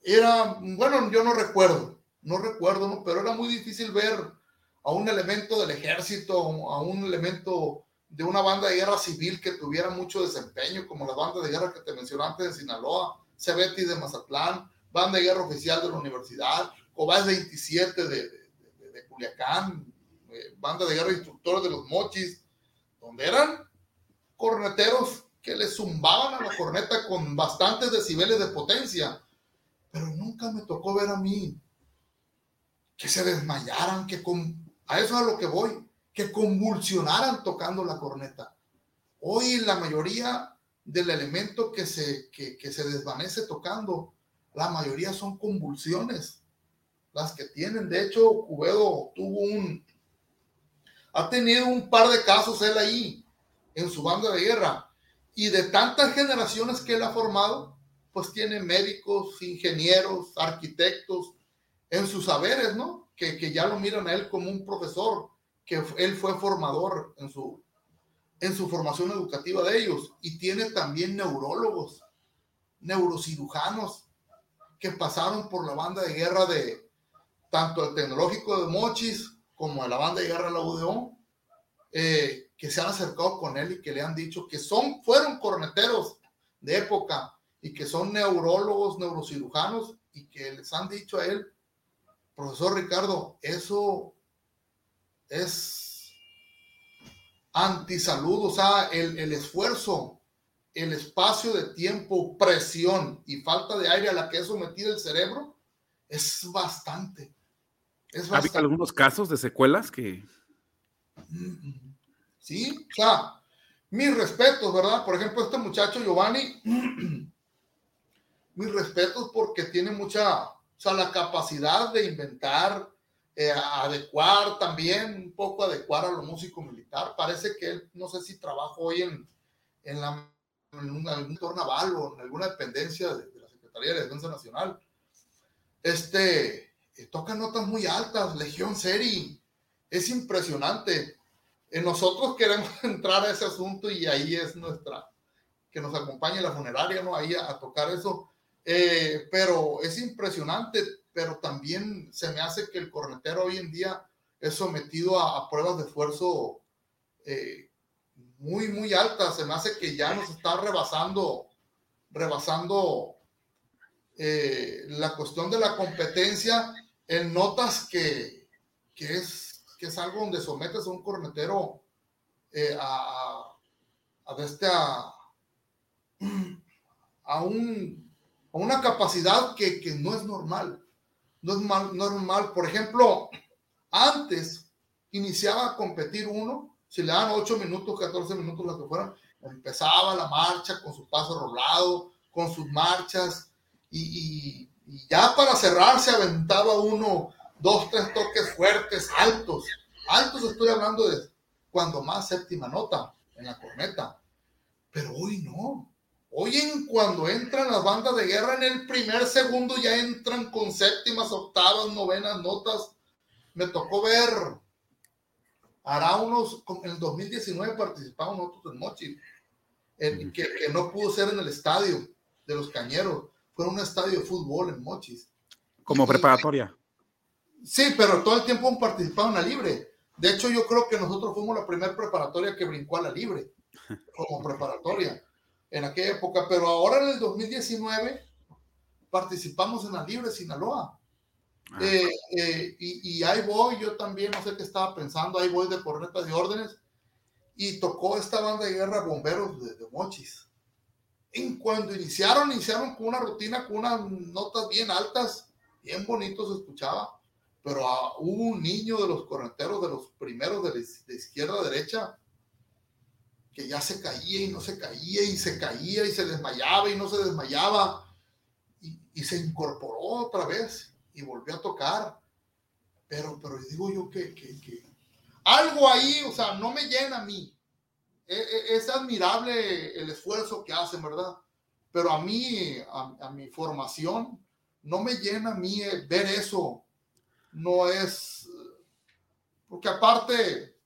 Era, bueno, yo no recuerdo, no recuerdo, pero era muy difícil ver a un elemento del ejército, a un elemento de una banda de guerra civil que tuviera mucho desempeño, como la banda de guerra que te mencioné antes de Sinaloa, Cebeti de Mazatlán, banda de guerra oficial de la universidad, Cobás 27 de, de, de, Culiacán, eh, banda de guerra instructores de los mochis, donde eran corneteros que le zumbaban a la corneta con bastantes decibeles de potencia, pero nunca me tocó ver a mí que se desmayaran, que con... A eso es a lo que voy que convulsionaran tocando la corneta. Hoy la mayoría del elemento que se, que, se desvanece tocando, la mayoría son convulsiones, las que tienen. De hecho, Cubedo tuvo un, ha tenido un par de casos él ahí en su banda de guerra. Y de tantas generaciones que él ha formado, pues tiene médicos, ingenieros, arquitectos en sus saberes, ¿no? Que, que ya lo miran a él como un profesor que él fue formador en su, en su formación educativa de ellos. Y tiene también neurólogos, neurocirujanos que pasaron por la banda de guerra de tanto el tecnológico de Mochis como de la banda de guerra de la UDO, eh, que se han acercado con él y que le han dicho que son, fueron corneteros de época y que son neurólogos, neurocirujanos y que les han dicho a él, profesor Ricardo, eso es antisalud, o sea, el, el esfuerzo, el espacio de tiempo, presión y falta de aire a la que es sometido el cerebro es bastante. Es ¿Ha habido algunos casos de secuelas que... Sí, o sea, mis respetos, ¿verdad? Por ejemplo, este muchacho Giovanni, [CLEARS THROAT] mis respetos porque tiene mucha, o sea, la capacidad de inventar, eh, adecuar también, un poco adecuar a lo músico militar. Parece que él, no sé si trabaja hoy en, en, la, en un, algún naval o en alguna dependencia de, la Secretaría de Defensa Nacional. Este, eh, toca notas muy altas, Legión Seri, es impresionante. Eh, nosotros queremos [LAUGHS] entrar a ese asunto y ahí es nuestra, que nos acompañe la funeraria, ¿no? Ahí a, tocar eso. pero es impresionante pero también se me hace que el cornetero hoy en día es sometido a, pruebas de esfuerzo eh, muy, muy altas. Se me hace que ya nos está rebasando, rebasando eh, la cuestión de la competencia en notas que, que, es, que es algo donde sometes a un cornetero eh, a, a, este, a, [CLEARS THROAT] a, un, a una capacidad que, que, no es normal. No es mal, normal. Por ejemplo, antes iniciaba a competir uno, si le dan 8 minutos, 14 minutos, lo que empezaba la marcha con su paso rolado, con sus marchas, y, y ya para cerrar se aventaba uno, dos, tres toques fuertes, altos. Altos estoy hablando de cuando más séptima nota en la corneta. Pero hoy no. Hoy en cuando entran las bandas de guerra en el primer segundo ya entran con séptimas, octavas, novenas notas. Me tocó ver, hará unos, en el 2019 participamos nosotros en Mochi, que, que, no pudo ser en el estadio de los Cañeros, fue en un estadio de fútbol en Mochis. Como preparatoria. Sí, pero todo el tiempo han participado en la libre. De hecho, yo creo que nosotros fuimos la primera preparatoria que brincó a la libre, como preparatoria, en aquella época. Pero ahora en el 2019 participamos en la libre Sinaloa. Ah. Eh, eh, y, ahí voy, yo también no sé qué estaba pensando, ahí voy de corneta de órdenes. Y tocó esta banda de guerra bomberos de, de Mochis. En cuando iniciaron, iniciaron con una rutina, con unas notas bien altas, bien bonito se escuchaba pero hubo un niño de los correnteros, de los primeros de, izquierda a derecha, que ya se caía y no se caía y se caía y se desmayaba y no se desmayaba y, se incorporó otra vez y volvió a tocar. Pero, pero digo yo que, algo ahí, o sea, no me llena a mí. E, e, es, admirable el esfuerzo que hacen, ¿verdad? Pero a mí, a, a mi formación, no me llena a mí ver eso no es, porque aparte,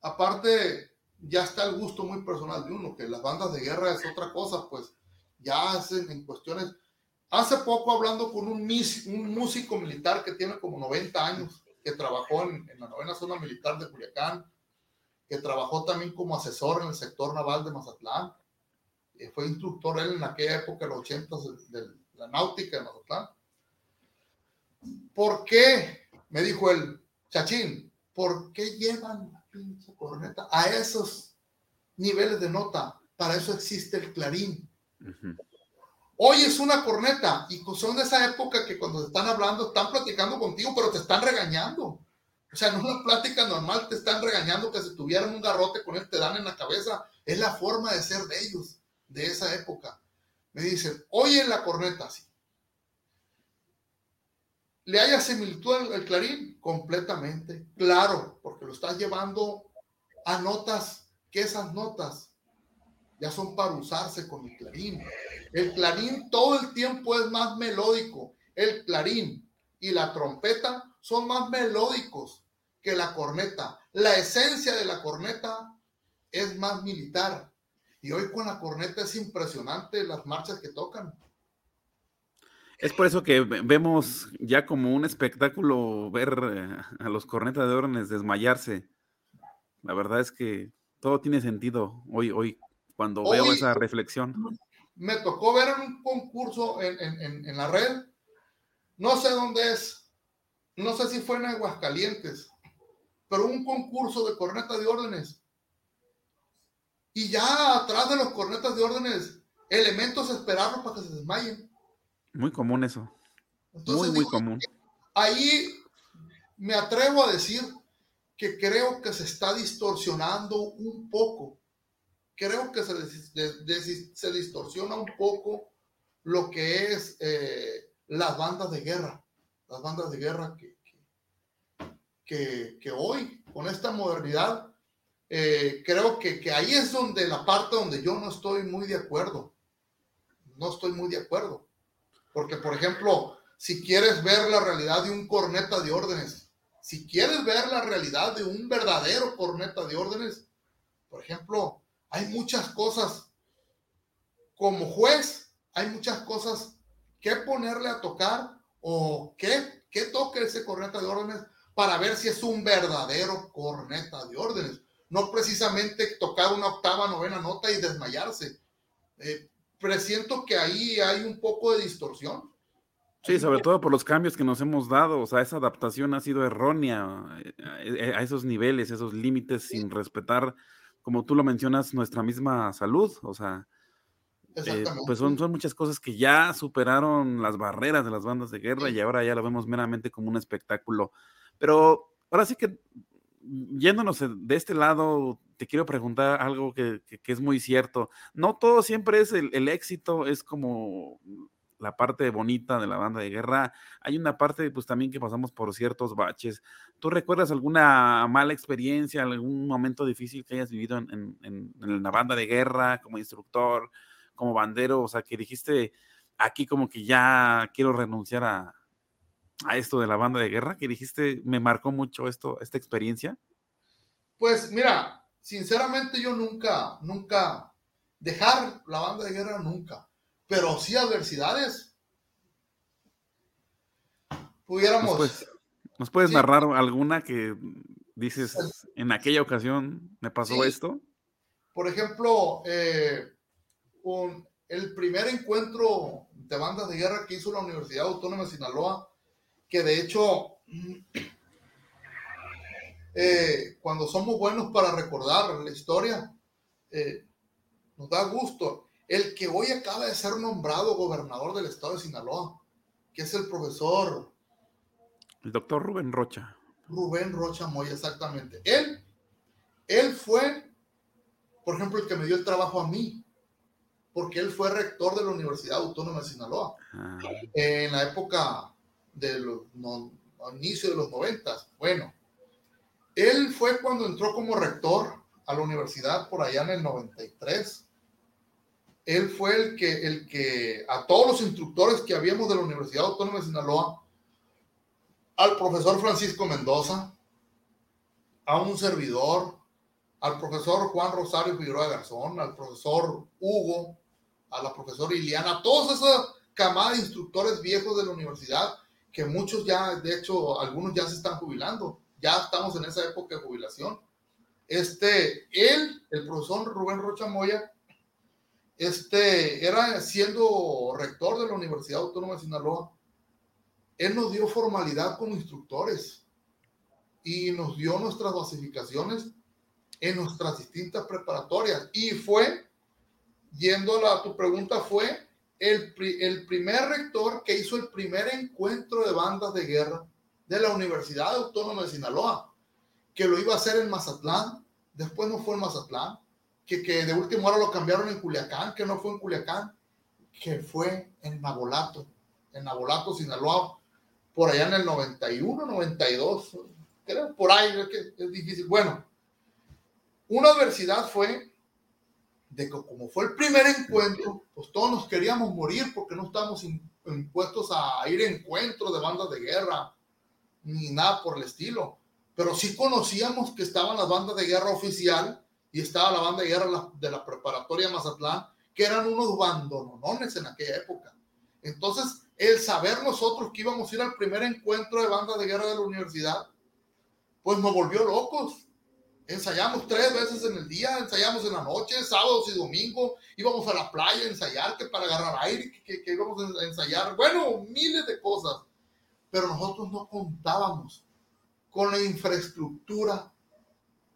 aparte ya está el gusto muy personal de uno, que las bandas de guerra es otra cosa, pues ya hacen en cuestiones. Hace poco hablando con un, músico militar que tiene como 90 años, que trabajó en, la novena zona militar de Culiacán, que trabajó también como asesor en el sector naval de Mazatlán, eh, fue instructor él en aquella época, en los 80 de la náutica de Mazatlán ¿Por qué? Me dijo el chachín, ¿por qué llevan pinche corneta a esos niveles de nota? Para eso existe el clarín. Hoy es una corneta y son de esa época que cuando te están hablando, están platicando contigo, pero te están regañando. O sea, no es una plática normal, te están regañando que si tuvieran un garrote con él te dan en la cabeza. Es la forma de ser de ellos, de esa época. Me dicen, oye la corneta, sí le haya similitud al, clarín completamente, claro, porque lo estás llevando a notas que esas notas ya son para usarse con el clarín. El clarín todo el tiempo es más melódico. El clarín y la trompeta son más melódicos que la corneta. La esencia de la corneta es más militar. Y hoy con la corneta es impresionante las marchas que tocan. Es por eso que vemos ya como un espectáculo ver eh, a los cornetas de órdenes desmayarse. La verdad es que todo tiene sentido hoy, hoy cuando veo esa reflexión. Me tocó ver un concurso en, en, la red, no sé dónde es, no sé si fue en Aguascalientes, pero un concurso de cornetas de órdenes. Y ya atrás de los cornetas de órdenes, elementos esperados para que se desmayen. Muy común eso. muy, muy común. Ahí me atrevo a decir que creo que se está distorsionando un poco. Creo que se, se distorsiona un poco lo que es eh, las bandas de guerra. Las bandas de guerra que, que, que, hoy, con esta modernidad, eh, creo que, que ahí es donde la parte donde yo no estoy muy de acuerdo. No estoy muy de acuerdo. Porque, por ejemplo, si quieres ver la realidad de un corneta de órdenes, si quieres ver la realidad de un verdadero corneta de órdenes, por ejemplo, hay muchas cosas, como juez, hay muchas cosas que ponerle a tocar o qué, qué toca ese corneta de órdenes para ver si es un verdadero corneta de órdenes. No precisamente tocar una octava, novena nota y desmayarse. Eh, presiento que ahí hay un poco de distorsión. Sí, sobre todo por los cambios que nos hemos dado, o sea, esa adaptación ha sido errónea eh, a esos niveles, esos límites, sin respetar, como tú lo mencionas, nuestra misma salud, o sea, eh, pues son, son muchas cosas que ya superaron las barreras de las bandas de guerra y ahora ya lo vemos meramente como un espectáculo. Pero ahora sí que, yéndonos de este lado, te quiero preguntar algo que, es muy cierto. No todo siempre es el, el, éxito, es como la parte bonita de la banda de guerra. Hay una parte, pues también que pasamos por ciertos baches. ¿Tú recuerdas alguna mala experiencia, algún momento difícil que hayas vivido en, en, en la banda de guerra como instructor? como bandero, o sea, que dijiste aquí como que ya quiero renunciar a, a esto de la banda de guerra, que dijiste, me marcó mucho esto, esta experiencia? Pues mira, sinceramente yo nunca, nunca, dejar la banda de guerra nunca, pero sí adversidades. Pudiéramos... ¿Nos puedes, narrar alguna que dices, en aquella ocasión me pasó esto? Por ejemplo, eh, con el primer encuentro de bandas de guerra que hizo la Universidad Autónoma de Sinaloa, que de hecho, eh, cuando somos buenos para recordar la historia, eh, nos da gusto. El que hoy acaba de ser nombrado gobernador del estado de Sinaloa, que es el profesor. El doctor Rubén Rocha. Rubén Rocha Moya, exactamente. Él, él fue, por ejemplo, el que me dio el trabajo a mí porque él fue rector de la Universidad Autónoma de Sinaloa ah. en la época del inicio de los noventas. Bueno, él fue cuando entró como rector a la universidad por allá en el 93. Él fue el que, el que a todos los instructores que habíamos de la Universidad Autónoma de Sinaloa, al profesor Francisco Mendoza, a un servidor, al profesor Juan Rosario Figueroa Garzón, al profesor Hugo, a la profesora Iliana, a todos esos camada de instructores viejos de la universidad, que muchos ya, de hecho, algunos ya se están jubilando, ya estamos en esa época de jubilación. Este, él, el profesor Rubén Rocha Moya, este, era siendo rector de la Universidad Autónoma de Sinaloa, él nos dio formalidad como instructores y nos dio nuestras basificaciones en nuestras distintas preparatorias y fue yendo a tu pregunta, fue el, el primer rector que hizo el primer encuentro de bandas de guerra de la Universidad Autónoma de Sinaloa, que lo iba a hacer en Mazatlán, después no fue en Mazatlán, que, que de última hora lo cambiaron en Culiacán, que no fue en Culiacán, que fue en Nabolato, en Nabolato, Sinaloa, por allá en el 91, 92, creo, por ahí, es, que es difícil. Bueno, una adversidad fue de que como fue el primer encuentro, pues todos nos queríamos morir porque no estábamos impuestos a ir a encuentros de bandas de guerra, ni nada por el estilo. Pero sí conocíamos que estaban las bandas de guerra oficial y estaba la banda de guerra de la preparatoria Mazatlán, que eran unos bandonones en aquella época. Entonces, el saber nosotros que íbamos a ir al primer encuentro de bandas de guerra de la universidad, pues nos volvió locos Ensayamos tres veces en el día, ensayamos en la noche, sábados y domingos, íbamos a la playa a ensayar, que para agarrar aire, que, que íbamos a ensayar, bueno, miles de cosas. Pero nosotros no contábamos con la infraestructura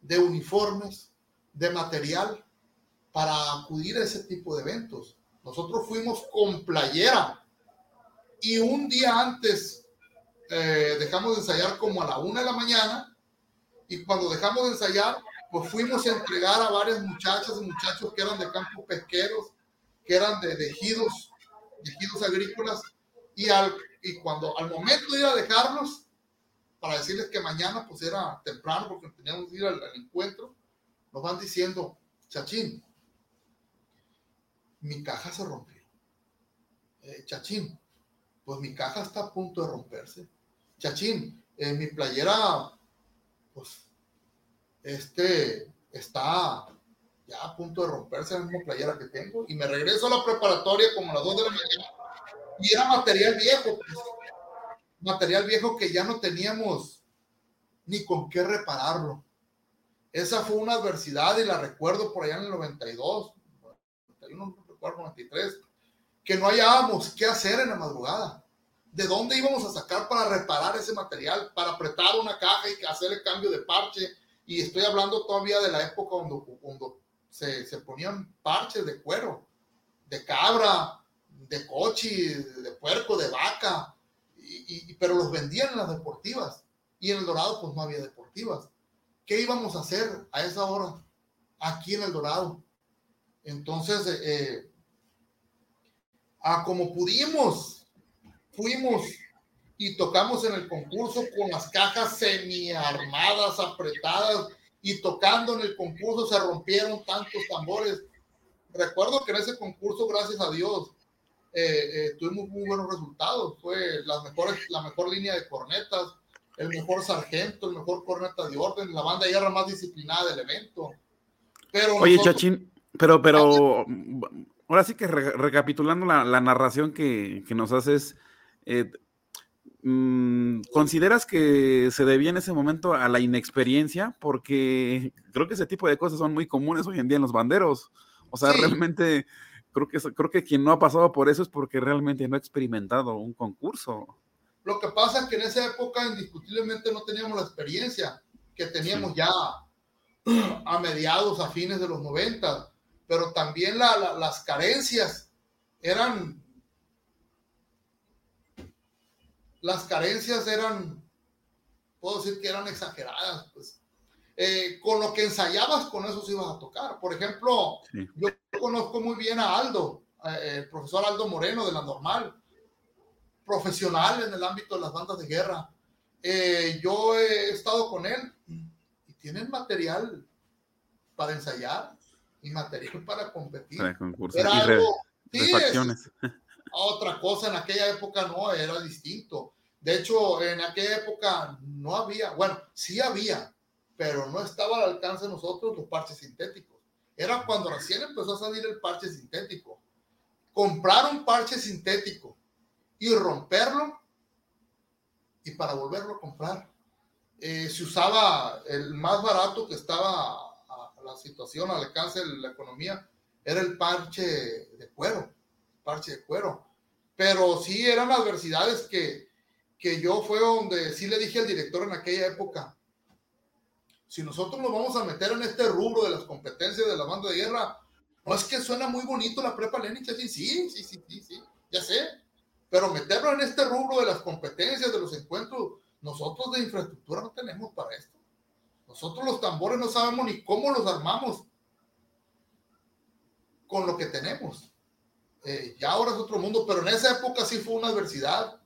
de uniformes, de material para acudir a ese tipo de eventos. Nosotros fuimos con playera y un día antes eh, dejamos de ensayar como a la una de la mañana y cuando dejamos de ensayar, pues fuimos a entregar a varias muchachas y muchachos que eran de campos pesqueros, que eran de, ejidos, ejidos agrícolas, y, al, y cuando al momento de ir a dejarlos, para decirles que mañana pues era temprano porque teníamos que ir al, encuentro, nos van diciendo, Chachín, mi caja se rompió. Eh, Chachín, pues mi caja está a punto de romperse. Chachín, eh, mi playera pues, este está ya a punto de romperse la misma playera que tengo y me regreso a la preparatoria como a las 2 de la mañana y era material viejo. Pues. material viejo que ya no teníamos ni con qué repararlo. Esa fue una adversidad y la recuerdo por allá en el 92, 91, no recuerdo, 93, que no hallábamos qué hacer en la madrugada. ¿De dónde íbamos a sacar para reparar ese material, para apretar una caja y hacer el cambio de parche? Y estoy hablando todavía de la época cuando, cuando se, se ponían parches de cuero, de cabra, de coche, de puerco, de vaca, y, pero los vendían en las deportivas. Y en el Dorado, pues no había deportivas. ¿Qué íbamos a hacer a esa hora aquí en el Dorado? Entonces, eh, eh, a como pudimos, fuimos y tocamos en el concurso con las cajas semi-armadas, apretadas, y tocando en el concurso se rompieron tantos tambores. Recuerdo que en ese concurso, gracias a Dios, eh, eh, tuvimos muy buenos resultados. Fue la mejor, la mejor línea de cornetas, el mejor sargento, el mejor corneta de orden, la banda de guerra más disciplinada del evento. Pero Oye, Chachín, pero, pero ahora sí que recapitulando la, la, narración que, que nos haces, eh, mm, ¿consideras que se debía en ese momento a la inexperiencia? Porque creo que ese tipo de cosas son muy comunes hoy en día en los banderos. O sea, realmente creo que, creo que quien no ha pasado por eso es porque realmente no ha experimentado un concurso. Lo que pasa es que en esa época indiscutiblemente no teníamos la experiencia que teníamos ya a mediados, a fines de los 90, pero también las carencias eran, las carencias eran, puedo decir que eran exageradas, pues eh, con lo que ensayabas, con eso se ibas a tocar. Por ejemplo, yo conozco muy bien a Aldo, eh, el profesor Aldo Moreno de la Normal, profesional en el ámbito de las bandas de guerra. Eh, yo he estado con él y tienen material para ensayar y material para competir. Para Era algo, otra cosa en aquella época no, era distinto. De hecho, en aquella época no había, bueno, sí había, pero no estaba al alcance de nosotros los parches sintéticos. Era cuando recién empezó a salir el parche sintético. Comprar un parche sintético y romperlo y para volverlo a comprar. Eh, se usaba el más barato que estaba a, la situación, al alcance de la economía, era el parche de cuero, parche de cuero. Pero sí eran adversidades que, que yo fue donde sí le dije al director en aquella época, si nosotros nos vamos a meter en este rubro de las competencias de la banda de guerra, no es que suena muy bonito la prepa Lenin, sí, sí, sí, sí, sí, ya sé, pero meterlo en este rubro de las competencias, de los encuentros, nosotros de infraestructura no tenemos para esto. Nosotros los tambores no sabemos ni cómo los armamos con lo que tenemos. Eh, ya ahora es otro mundo, pero en esa época sí fue una adversidad,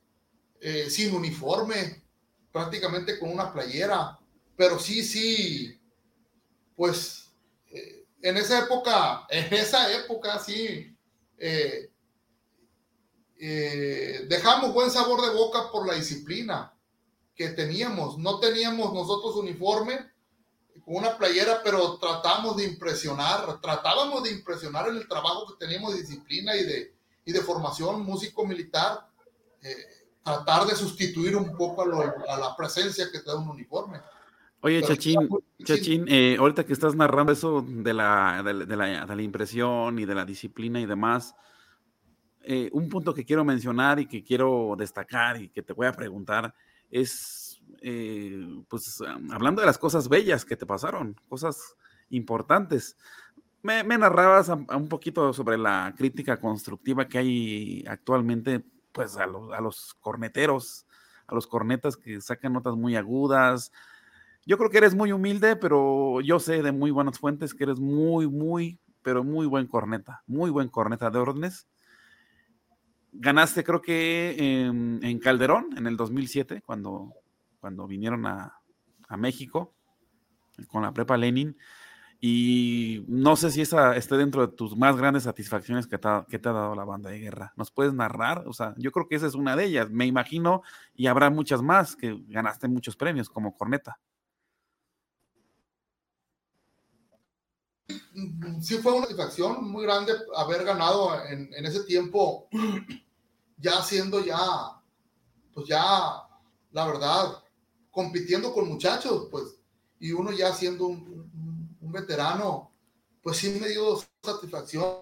eh, sin uniforme, prácticamente con una playera, pero sí, sí, pues eh, en esa época, en esa época sí, eh, eh, dejamos buen sabor de boca por la disciplina que teníamos. No teníamos nosotros uniforme con una playera, pero tratamos de impresionar, tratábamos de impresionar en el trabajo que teníamos de disciplina y de, y de formación músico-militar, tratar de sustituir un poco a, a la presencia que te da un uniforme. Oye, Chachín, Chachín eh, ahorita que estás narrando eso de la, de, la, impresión y de la disciplina y demás, eh, un punto que quiero mencionar y que quiero destacar y que te voy a preguntar es, eh, pues, hablando de las cosas bellas que te pasaron, cosas importantes. Me, narrabas un poquito sobre la crítica constructiva que hay actualmente, pues, a los, a los corneteros, a los cornetas que sacan notas muy agudas, yo creo que eres muy humilde, pero yo sé de muy buenas fuentes que eres muy, muy, pero muy buen corneta, muy buen corneta de órdenes. Ganaste creo que en, Calderón en el 2007, cuando, cuando vinieron a, México con la prepa Lenin. Y no sé si esa esté dentro de tus más grandes satisfacciones que te, que te ha dado la banda de guerra. ¿Nos puedes narrar? O sea, yo creo que esa es una de ellas. Me imagino, y habrá muchas más que ganaste muchos premios como corneta. Sí fue una satisfacción muy grande haber ganado en, ese tiempo, ya siendo ya pues ya, la verdad, compitiendo con muchachos, pues, y uno ya siendo un, veterano, pues sí me dio satisfacción.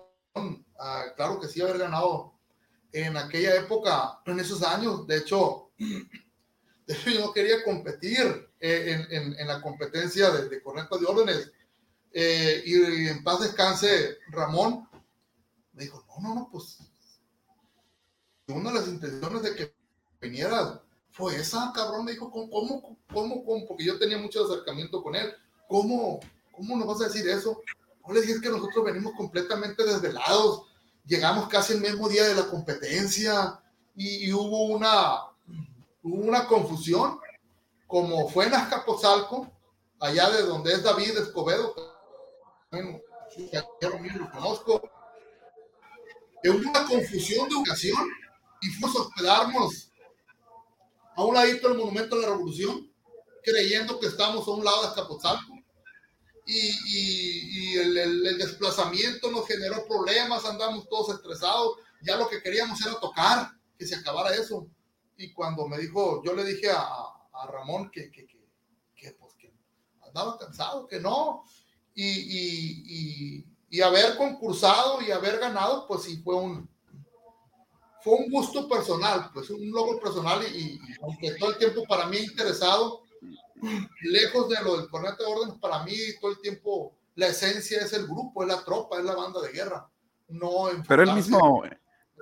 Ah, claro que sí haber ganado en aquella época, en esos años. De hecho, de hecho yo no quería competir eh, en, en, en, la competencia de, de de órdenes. Eh, y, en paz descanse Ramón, me dijo, no, no, no, pues una de las intenciones de que viniera fue esa, cabrón, me dijo, ¿cómo, cómo, cómo, cómo? Porque yo tenía mucho acercamiento con él, ¿cómo, cómo nos vas a decir eso? No le dije que nosotros venimos completamente desvelados, llegamos casi el mismo día de la competencia y, y hubo una, hubo una confusión, como fue en Azcapotzalco, allá de donde es David Escobedo, bueno, yo lo conozco, hubo una confusión de ocasión y fuimos a hospedarnos a un ladito del Monumento de la Revolución, creyendo que estamos a un lado de Azcapotzalco. Y, y, y el, el, el, desplazamiento nos generó problemas, andamos todos estresados. Ya lo que queríamos era tocar, que se acabara eso. Y cuando me dijo, yo le dije a, a Ramón que, que, que, que, pues, que andaba cansado, que no. Y, y, haber concursado y haber ganado, pues sí fue un, fue un gusto personal, pues un logro personal y, y, aunque todo el tiempo para mí interesado, lejos de lo del corneta de órdenes, para mí todo el tiempo la esencia es el grupo, es la tropa, es la banda de guerra. No Pero el mismo,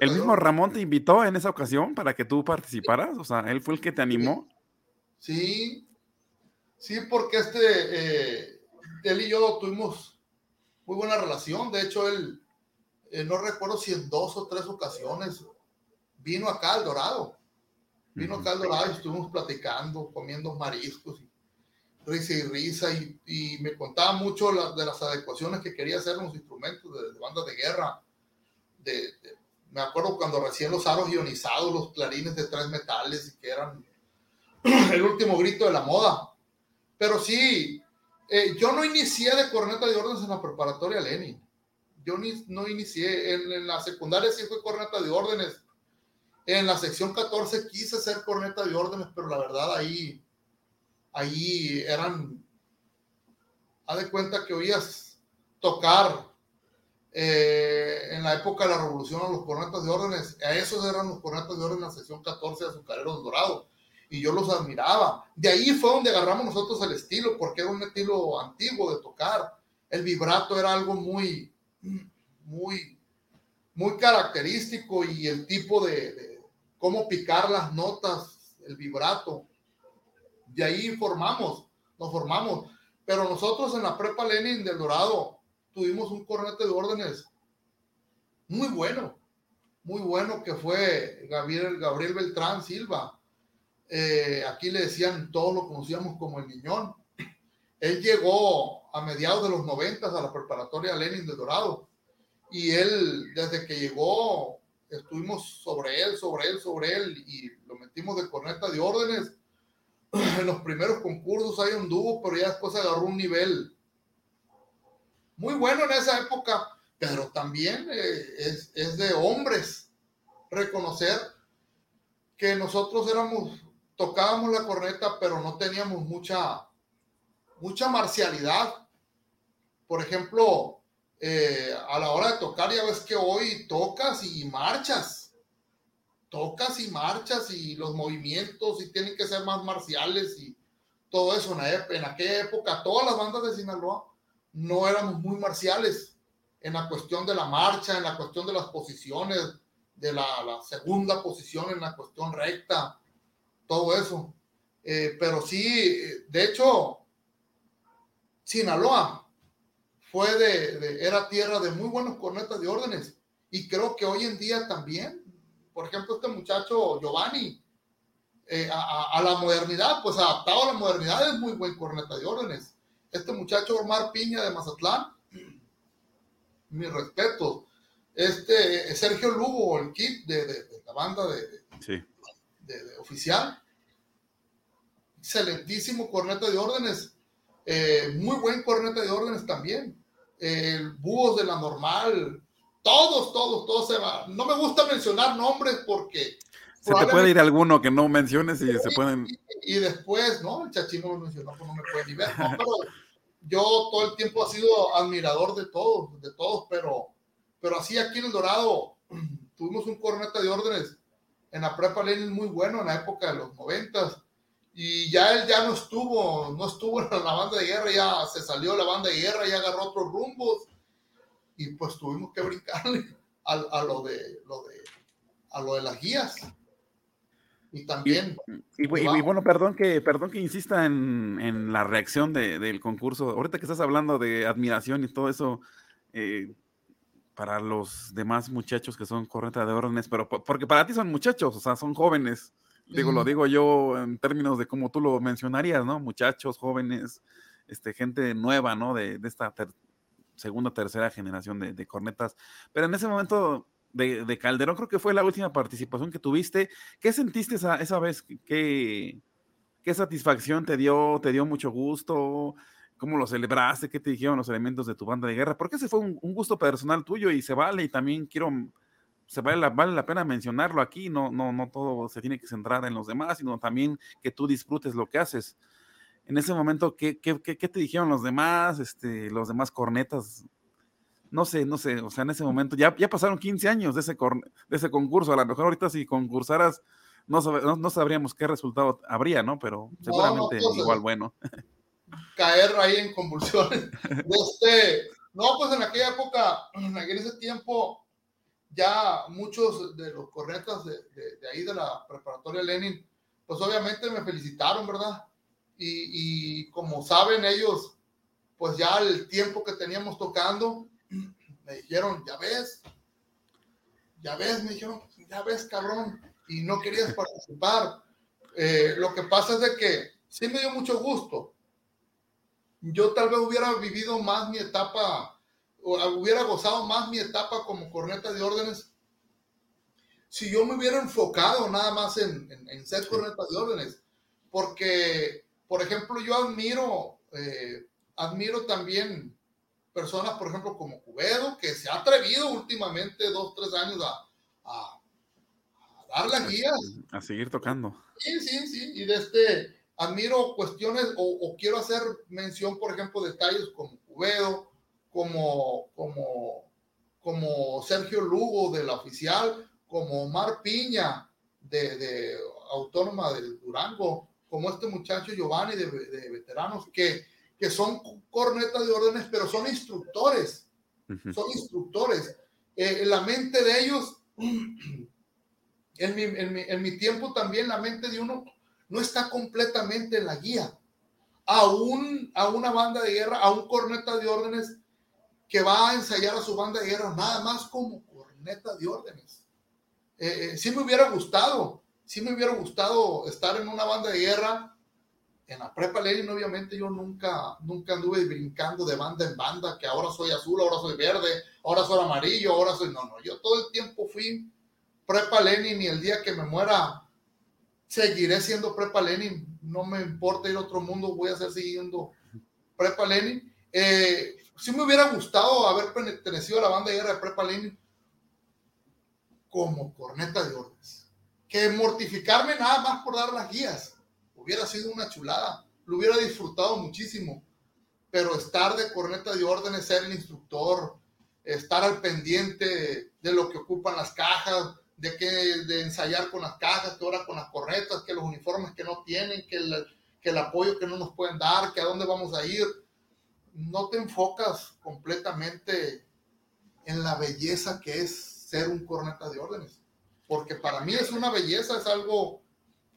el mismo Ramón te invitó en esa ocasión para que tú participaras, o sea, él fue el que te animó. Sí, sí, porque este, eh, él y yo tuvimos muy buena relación, de hecho él, eh, no recuerdo si en dos o tres ocasiones vino acá al Dorado. Vino acá al Dorado y estuvimos platicando, comiendo mariscos, y risa y risa, y, y me contaba mucho la, de las adecuaciones que quería hacer en los instrumentos de, de bandas de guerra. De, de, me acuerdo cuando recién los aros ionizados, los clarines de tres metales, y que eran [CLEARS THROAT] el último grito de la moda. Pero sí, eh, yo no inicié de corneta de órdenes en la preparatoria Lenin. Yo ni, no inicié. En, en la secundaria sí fue corneta de órdenes en la sección 14 quise ser corneta de órdenes, pero la verdad ahí, ahí eran, haz de cuenta que oías tocar eh, en la época de la revolución a los cornetas de órdenes, a esos eran los cornetas de órdenes en la sección 14 de Azucareros Dorados, y yo los admiraba. De ahí fue donde agarramos nosotros el estilo, porque era un estilo antiguo de tocar. El vibrato era algo muy, muy, muy característico y el tipo de, cómo picar las notas, el vibrato. De ahí formamos, nos formamos. Pero nosotros en la prepa Lenin del Dorado tuvimos un cornete de órdenes muy bueno, muy bueno que fue Gabriel, Gabriel Beltrán Silva. Eh, aquí le decían, todos lo conocíamos como el Niñón. Él llegó a mediados de los noventas a la preparatoria Lenin del Dorado y él desde que llegó estuvimos sobre él, sobre él, sobre él y lo metimos de corneta de órdenes. [CLEARS THROAT] En los primeros concursos un dúo, pero ya después agarró un nivel muy bueno en esa época, pero también eh, es, es de hombres reconocer que nosotros éramos, tocábamos la corneta, pero no teníamos mucha, mucha marcialidad. Por ejemplo, eh, a la hora de tocar, ya ves que hoy tocas y marchas. Tocas y marchas y los movimientos y tienen que ser más marciales y todo eso. En, en aquella época, todas las bandas de Sinaloa no éramos muy marciales en la cuestión de la marcha, en la cuestión de las posiciones, de la, la segunda posición en la cuestión recta, todo eso. Eh, pero sí, de hecho, Sinaloa fue de, era tierra de muy buenos cornetas de órdenes. Y creo que hoy en día también, por ejemplo, este muchacho Giovanni, eh, a, la modernidad, pues adaptado a la modernidad es muy buen corneta de órdenes. Este muchacho Omar Piña de Mazatlán, mi respeto. Este Sergio Lugo, el kit de, de, de la banda de, sí. De, oficial, excelentísimo corneta de órdenes eh, muy buen corneta de órdenes también. El búhos de la normal. Todos, todos, todos se van. No me gusta mencionar nombres porque. Se te puede ir alguno que no menciones y se pueden. Y, después, ¿no? El chachino lo mencionó, pues no me puede ni ver. [LAUGHS] pero yo todo el tiempo he sido admirador de todos, de todos, pero, pero así aquí en El Dorado [CLEARS THROAT] tuvimos un corneta de órdenes en la prepa Lenin muy bueno en la época de los noventas y ya él ya no estuvo, no estuvo [LAUGHS] en la banda de guerra, ya se salió de la banda de guerra, ya agarró otros rumbos y pues tuvimos que brincarle a, a lo de lo de a lo de las guías. Y también. Y, bueno, perdón que, perdón que insista en, en la reacción de, del concurso. Ahorita que estás hablando de admiración y todo eso, eh, para los demás muchachos que son correta de órdenes, pero porque para ti son muchachos, o sea, son jóvenes. Digo, lo digo yo en términos de cómo tú lo mencionarías, ¿no? Muchachos, jóvenes, este, gente nueva, ¿no? De, de esta segunda, tercera generación de, de cornetas. Pero en ese momento, de, Calderón, creo que fue la última participación que tuviste. ¿Qué sentiste esa, esa vez? ¿Qué, ¿Qué satisfacción te dio? ¿Te dio mucho gusto? ¿Cómo lo celebraste? ¿Qué te dijeron los elementos de tu banda de guerra? Porque ese fue un, gusto personal tuyo y se vale y también quiero, se vale la, vale la pena mencionarlo aquí, no, no, no todo se tiene que centrar en los demás, sino también que tú disfrutes lo que haces. En ese momento, ¿qué, qué, qué, qué te dijeron los demás, este, los demás cornetas no sé, no sé, o sea, en ese momento ya, ya pasaron 15 años de ese, de ese concurso, a lo mejor ahorita si concursaras no, no, sabríamos qué resultado habría, ¿no? Pero seguramente igual bueno. [LAUGHS] Caer ahí en convulsiones. [LAUGHS] Este, no, pues en aquella época, en ese tiempo, ya muchos de los cornetas de, de, ahí de la preparatoria Lenin, pues obviamente me felicitaron, ¿verdad? Y, y como saben ellos, pues ya el tiempo que teníamos tocando, [CLEARS THROAT] me dijeron, ya ves, ya ves, me dijeron, ya ves, cabrón, y no querías participar. Eh, lo que pasa es de que sí me dio mucho gusto. Yo tal vez hubiera vivido más mi etapa, o hubiera gozado más mi etapa como corneta de órdenes, si yo me hubiera enfocado nada más en, en, ser corneta de órdenes. Porque, por ejemplo, yo admiro, eh, admiro también personas, por ejemplo, como Cubedo, que se ha atrevido últimamente dos, tres años a, a, dar las guías. A seguir tocando. Sí, sí, sí. Y de este, admiro cuestiones o, quiero hacer mención, por ejemplo, detalles como Cubedo, como, como, como Sergio Lugo de la oficial, como Omar Piña de, de Autónoma del Durango, como este muchacho Giovanni de, de veteranos, que que son cornetas de órdenes, pero son instructores. Son instructores. Eh, la mente de ellos, [CLEARS THROAT] en mi, en, mi, en mi, tiempo también, la mente de uno no está completamente en la guía. A, un, a una banda de guerra, a un corneta de órdenes que va a ensayar a su banda de guerra, nada más como corneta de órdenes. Eh, eh, sí me hubiera gustado, sí me hubiera gustado estar en una banda de guerra en la prepa Lenin, obviamente, yo nunca, nunca anduve brincando de banda en banda, que ahora soy azul, ahora soy verde, ahora soy amarillo, ahora soy. No, no, yo todo el tiempo fui prepa Lenin y el día que me muera seguiré siendo prepa Lenin. No me importa ir a otro mundo, voy a seguir siguiendo prepa Lenin. Eh, sí me hubiera gustado haber pertenecido a la banda de guerra de prepa Lenin como corneta de órdenes. Que mortificarme nada más por dar las guías hubiera sido una chulada, lo hubiera disfrutado muchísimo, pero estar de corneta de órdenes, ser el instructor, estar al pendiente de lo que ocupan las cajas, de que de ensayar con las cajas, que ahora con las cornetas, que los uniformes que no tienen, que el, que el apoyo que no nos pueden dar, que a dónde vamos a ir, no te enfocas completamente en la belleza que es ser un corneta de órdenes, porque para mí es una belleza, es algo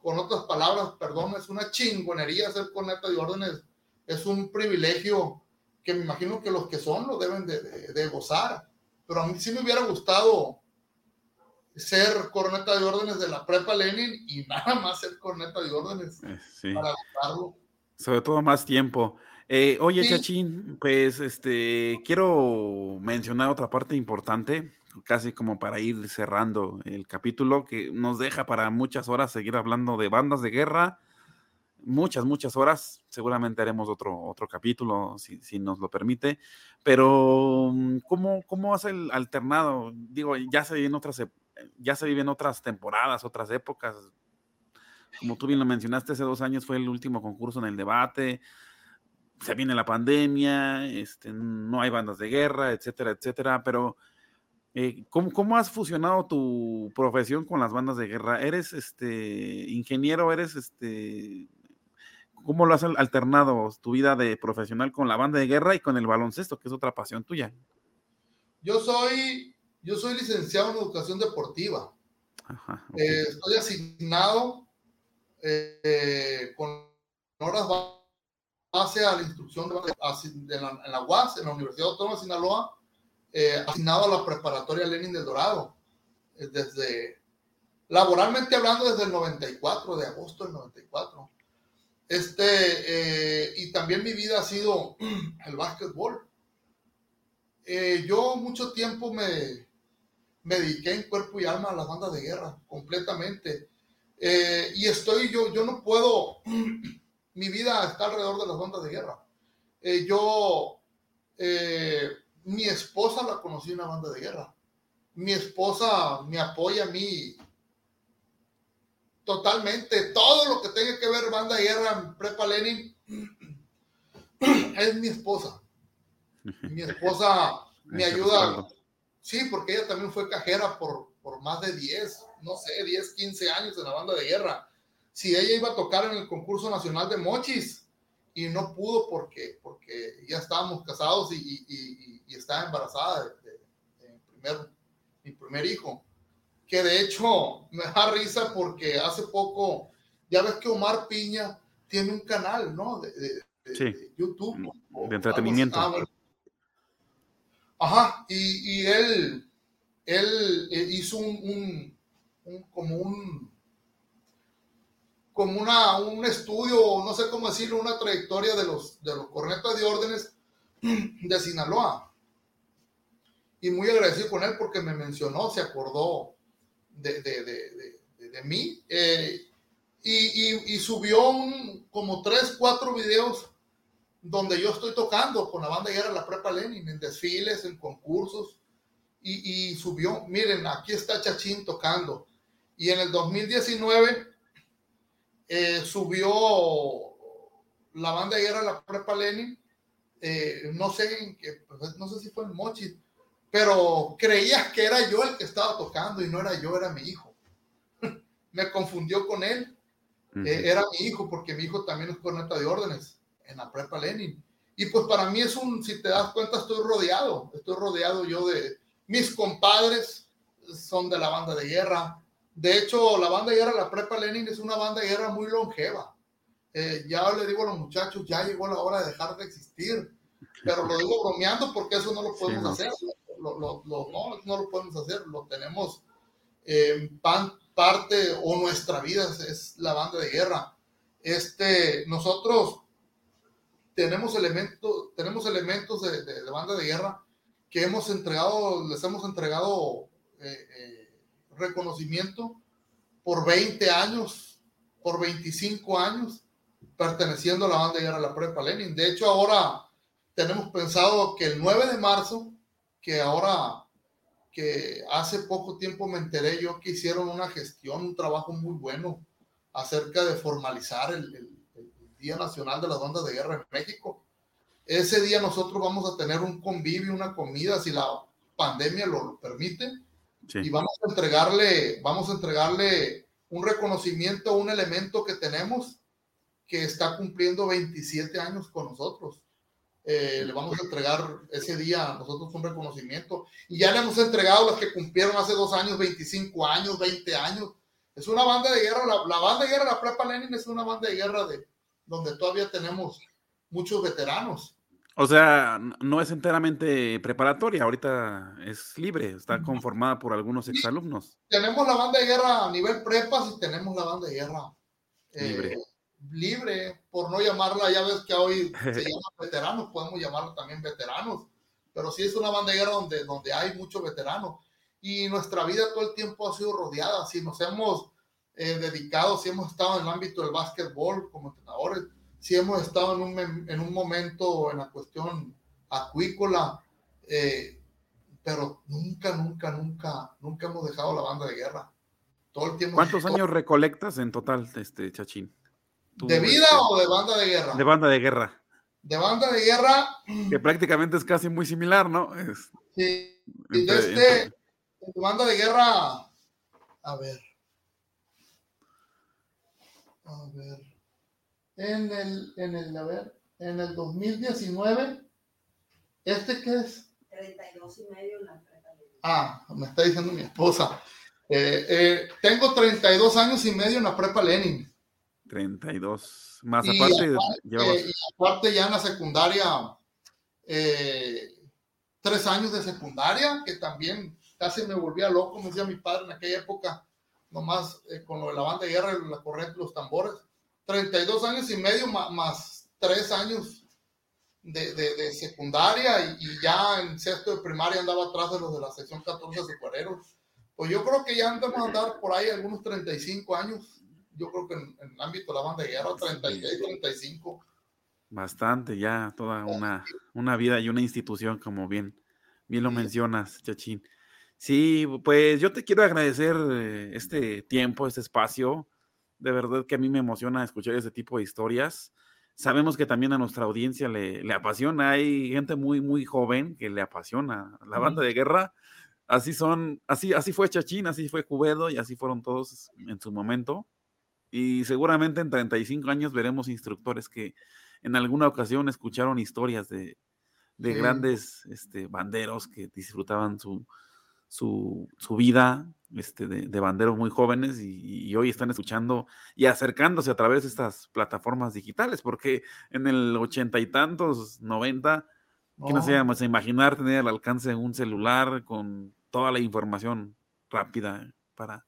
con otras palabras, perdón, es una chingonería ser corneta de órdenes, es un privilegio que me imagino que los que son lo deben de, gozar, pero a mí sí me hubiera gustado ser corneta de órdenes de la prepa Lenin y [LAUGHS] nada más ser corneta de órdenes eh, para. Sobre todo más tiempo. Eh, oye, Chachín, pues este quiero mencionar otra parte importante casi como para ir cerrando el capítulo, que nos deja para muchas horas seguir hablando de bandas de guerra, muchas, muchas horas. Seguramente haremos otro, otro capítulo, si, si nos lo permite. Pero, mm, ¿cómo, cómo has el alternado? Digo, ya se en otras ya se viven otras temporadas, otras épocas. Como tú bien lo mencionaste, hace dos años fue el último concurso en el debate, se viene la pandemia, este, no hay bandas de guerra, etcétera, etcétera, pero eh, ¿cómo, has fusionado tu profesión con las bandas de guerra? ¿Eres este ingeniero? ¿Eres este cómo lo has alternado tu vida de profesional con la banda de guerra y con el baloncesto, que es otra pasión tuya? Yo soy, yo soy licenciado en educación deportiva. Eh, estoy asignado eh, con horas base a la instrucción de, en, la, UAS, en la Universidad Autónoma de Sinaloa, eh, asignado a la preparatoria Lenin del Dorado, desde, laboralmente hablando, desde el 94, de agosto del 94. Este, y también mi vida ha sido [CLEARS THROAT] el básquetbol. Yo mucho tiempo me, me dediqué en cuerpo y alma a las bandas de guerra, completamente. y estoy, yo, yo no puedo [CLEARS THROAT] mi vida está alrededor de las bandas de guerra. Eh, yo, eh, mi esposa la conocí en una banda de guerra. Mi esposa me apoya a mí totalmente. Todo lo que tenga que ver banda de guerra en Prepa Lenin [CLEARS THROAT] es mi esposa. Mi esposa me ayuda. Sí, porque ella también fue cajera por, por más de 10, no sé, 10, 15 años en la banda de guerra si ella iba a tocar en el concurso nacional de mochis y no pudo porque, porque ya estábamos casados y, y, y, estaba embarazada de, primer, mi primer hijo. Que de hecho [LAUGHS] me da risa porque hace poco, ya ves que Omar Piña tiene un canal, ¿no? De, YouTube. De entretenimiento. Ajá, y, él, él eh, hizo un, un como un como una, un estudio, no sé cómo decirlo, una trayectoria de los, de los cornetas de órdenes de Sinaloa. Y muy agradecido con él porque me mencionó, se acordó de, de, de, de mí. Eh, y, y, y, subió un, como tres, cuatro videos donde yo estoy tocando con la banda guerra La Prepa Lenin, en desfiles, en concursos. Y, y subió, miren, aquí está Chachín tocando. Y en el 2019 eh, subió la banda de guerra la prepa Lenin, eh, no sé pues, no sé si fue en Mochi, pero creías que era yo el que estaba tocando y no era yo, era mi hijo. [LAUGHS] Me confundió con él. Eh, era mi hijo, porque mi hijo también es corneta de órdenes en la prepa Lenin. Y pues para mí es un, si te das cuenta, estoy rodeado, estoy rodeado yo de mis compadres, son de la banda de guerra, de hecho, la banda de guerra, la Prepa Lenin, es una banda de guerra muy longeva. Eh, ya le digo a los muchachos, ya llegó la hora de dejar de existir. Pero lo digo bromeando porque eso no lo podemos hacer. Lo, lo, no, no lo podemos hacer. Lo tenemos en parte o nuestra vida es, la banda de guerra. Este, nosotros tenemos elementos, tenemos elementos de, de, banda de guerra que hemos entregado, les hemos entregado eh, eh, reconocimiento por 20 años, por 25 años, perteneciendo a la banda de guerra la Prepa Lenin. De hecho, ahora tenemos pensado que el 9 de marzo, que ahora, que hace poco tiempo me enteré yo que hicieron una gestión, un trabajo muy bueno acerca de formalizar el, el Día Nacional de las Bandas de Guerra en México. Ese día nosotros vamos a tener un convivio, una comida, si la pandemia lo permite, y vamos a entregarle, vamos a entregarle un reconocimiento a un elemento que tenemos que está cumpliendo 27 años con nosotros. Eh, le vamos a entregar ese día a nosotros un reconocimiento y ya le hemos entregado los que cumplieron hace dos años, 25 años, 20 años. Es una banda de guerra, la, la banda de guerra, la Prepa Lenin es una banda de guerra de, donde todavía tenemos muchos veteranos. O sea, no es enteramente preparatoria, ahorita es libre, está conformada por algunos exalumnos. Tenemos la banda de guerra a nivel prepas y tenemos la banda de guerra eh, libre. libre, por no llamarla, ya ves que hoy [LAUGHS] se llama veteranos, podemos llamarla también veteranos, pero sí es una banda de guerra donde, donde hay muchos veteranos y nuestra vida todo el tiempo ha sido rodeada, si nos hemos eh, dedicado, si hemos estado en el ámbito del básquetbol como entrenadores, si hemos estado en un, en un momento en la cuestión acuícola, eh, pero nunca, nunca, nunca, nunca hemos dejado la banda de guerra. Todo el tiempo. ¿Cuántos años recolectas en total, este Chachín? ¿De vida este, o de banda de guerra? De banda de guerra. De banda de guerra. Que prácticamente es casi muy similar, ¿no? sí. Y de este, banda de guerra, a ver. A ver. En el, en el, a ver, en el 2019, ¿este qué es? 32 y medio en la prepa. Ah, me está diciendo mi esposa. Eh, eh, tengo 32 años y medio en la prepa Lenin. 32. Más aparte, y aparte ya en la secundaria, eh, tres años de secundaria, que también casi me volvía loco, me decía mi padre en aquella época, nomás con lo de la banda de guerra, la corriente, los tambores. 32 años y medio más, más tres años de, de, secundaria y, ya en sexto de primaria andaba atrás de los de la sección 14 azucareros. Pues yo creo que ya andamos a andar por ahí algunos 35 años. Yo creo que en, el ámbito de la banda de guerra, 36, 35. Bastante, ya toda una, una vida y una institución, como bien, bien lo mencionas, Chachín. Sí, pues yo te quiero agradecer eh, este tiempo, este espacio. De verdad que a mí me emociona escuchar ese tipo de historias. Sabemos que también a nuestra audiencia le, le apasiona. Hay gente muy, muy joven que le apasiona la banda de guerra así son, así, así fue Chachín, así fue Cubedo y así fueron todos en su momento. Y seguramente en 35 años veremos instructores que en alguna ocasión escucharon historias de, de grandes este, banderos que disfrutaban su, su, su vida este, de, de, banderos muy jóvenes y, y, hoy están escuchando y acercándose a través de estas plataformas digitales, porque en el ochenta y tantos, noventa, que no sé, a imaginar tener al alcance un celular con toda la información rápida para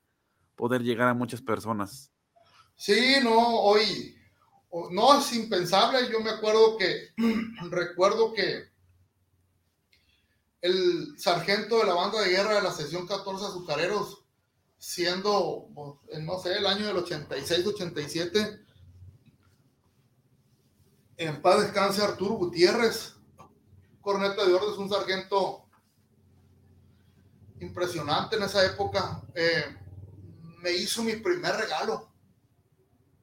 poder llegar a muchas personas. Sí, no, hoy no es impensable. Yo me acuerdo que, [CLEARS THROAT] recuerdo que el sargento de la banda de guerra de la sección 14 Azucareros, siendo, no sé, el año del 86, 87, en paz descanse Arturo Gutiérrez, corneta de orden, un sargento impresionante en esa época. Eh, me hizo mi primer regalo.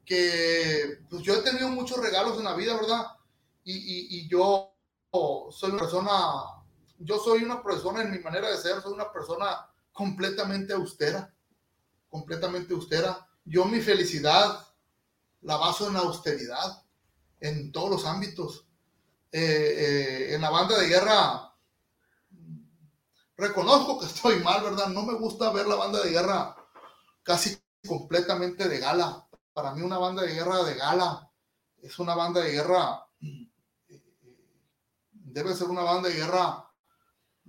Que pues yo he tenido muchos regalos en la vida, ¿verdad? Y, y, yo soy una persona, yo soy una persona en mi manera de ser, soy una persona completamente austera, completamente austera. Yo mi felicidad la baso en la austeridad, en todos los ámbitos. Eh, eh, en la banda de guerra reconozco que estoy mal, ¿verdad? No me gusta ver la banda de guerra casi completamente de gala. Para mí una banda de guerra de gala es una banda de guerra, debe ser una banda de guerra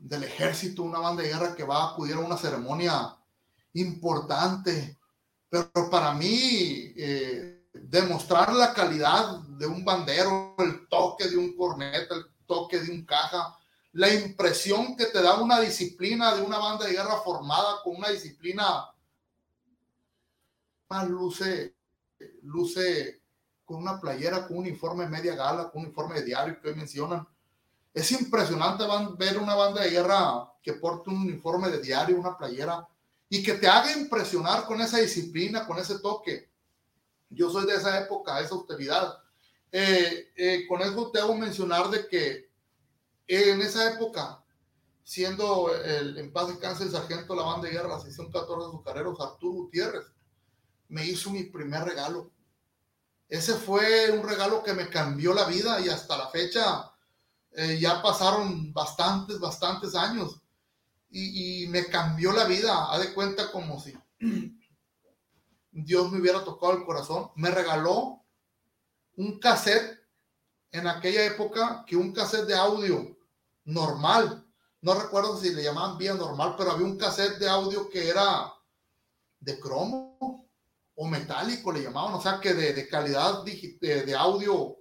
del ejército, una banda de guerra que va a acudir a una ceremonia importante. Pero para mí, eh, demostrar la calidad de un bandero, el toque de un corneta, el toque de un caja, la impresión que te da una disciplina de una banda de guerra formada con una disciplina más luce, luce con una playera, con un uniforme media gala, con un uniforme de diario que mencionan. Es impresionante ver una banda de guerra que porte un uniforme de diario, una playera, y que te haga impresionar con esa disciplina, con ese toque. Yo soy de esa época, esa austeridad. Eh, eh, con eso te hago mencionar de que en esa época, siendo el, en paz descanse el sargento de la banda de guerra, la sección 14 de azucareros, Arturo Gutiérrez, me hizo mi primer regalo. Ese fue un regalo que me cambió la vida y hasta la fecha eh, ya pasaron bastantes, bastantes años y, me cambió la vida. Ha de cuenta como si [CLEARS THROAT] Dios me hubiera tocado el corazón. Me regaló un cassette en aquella época que un cassette de audio normal. No recuerdo si le llamaban vía normal, pero había un cassette de audio que era de cromo o metálico, le llamaban, o sea que de, calidad de, audio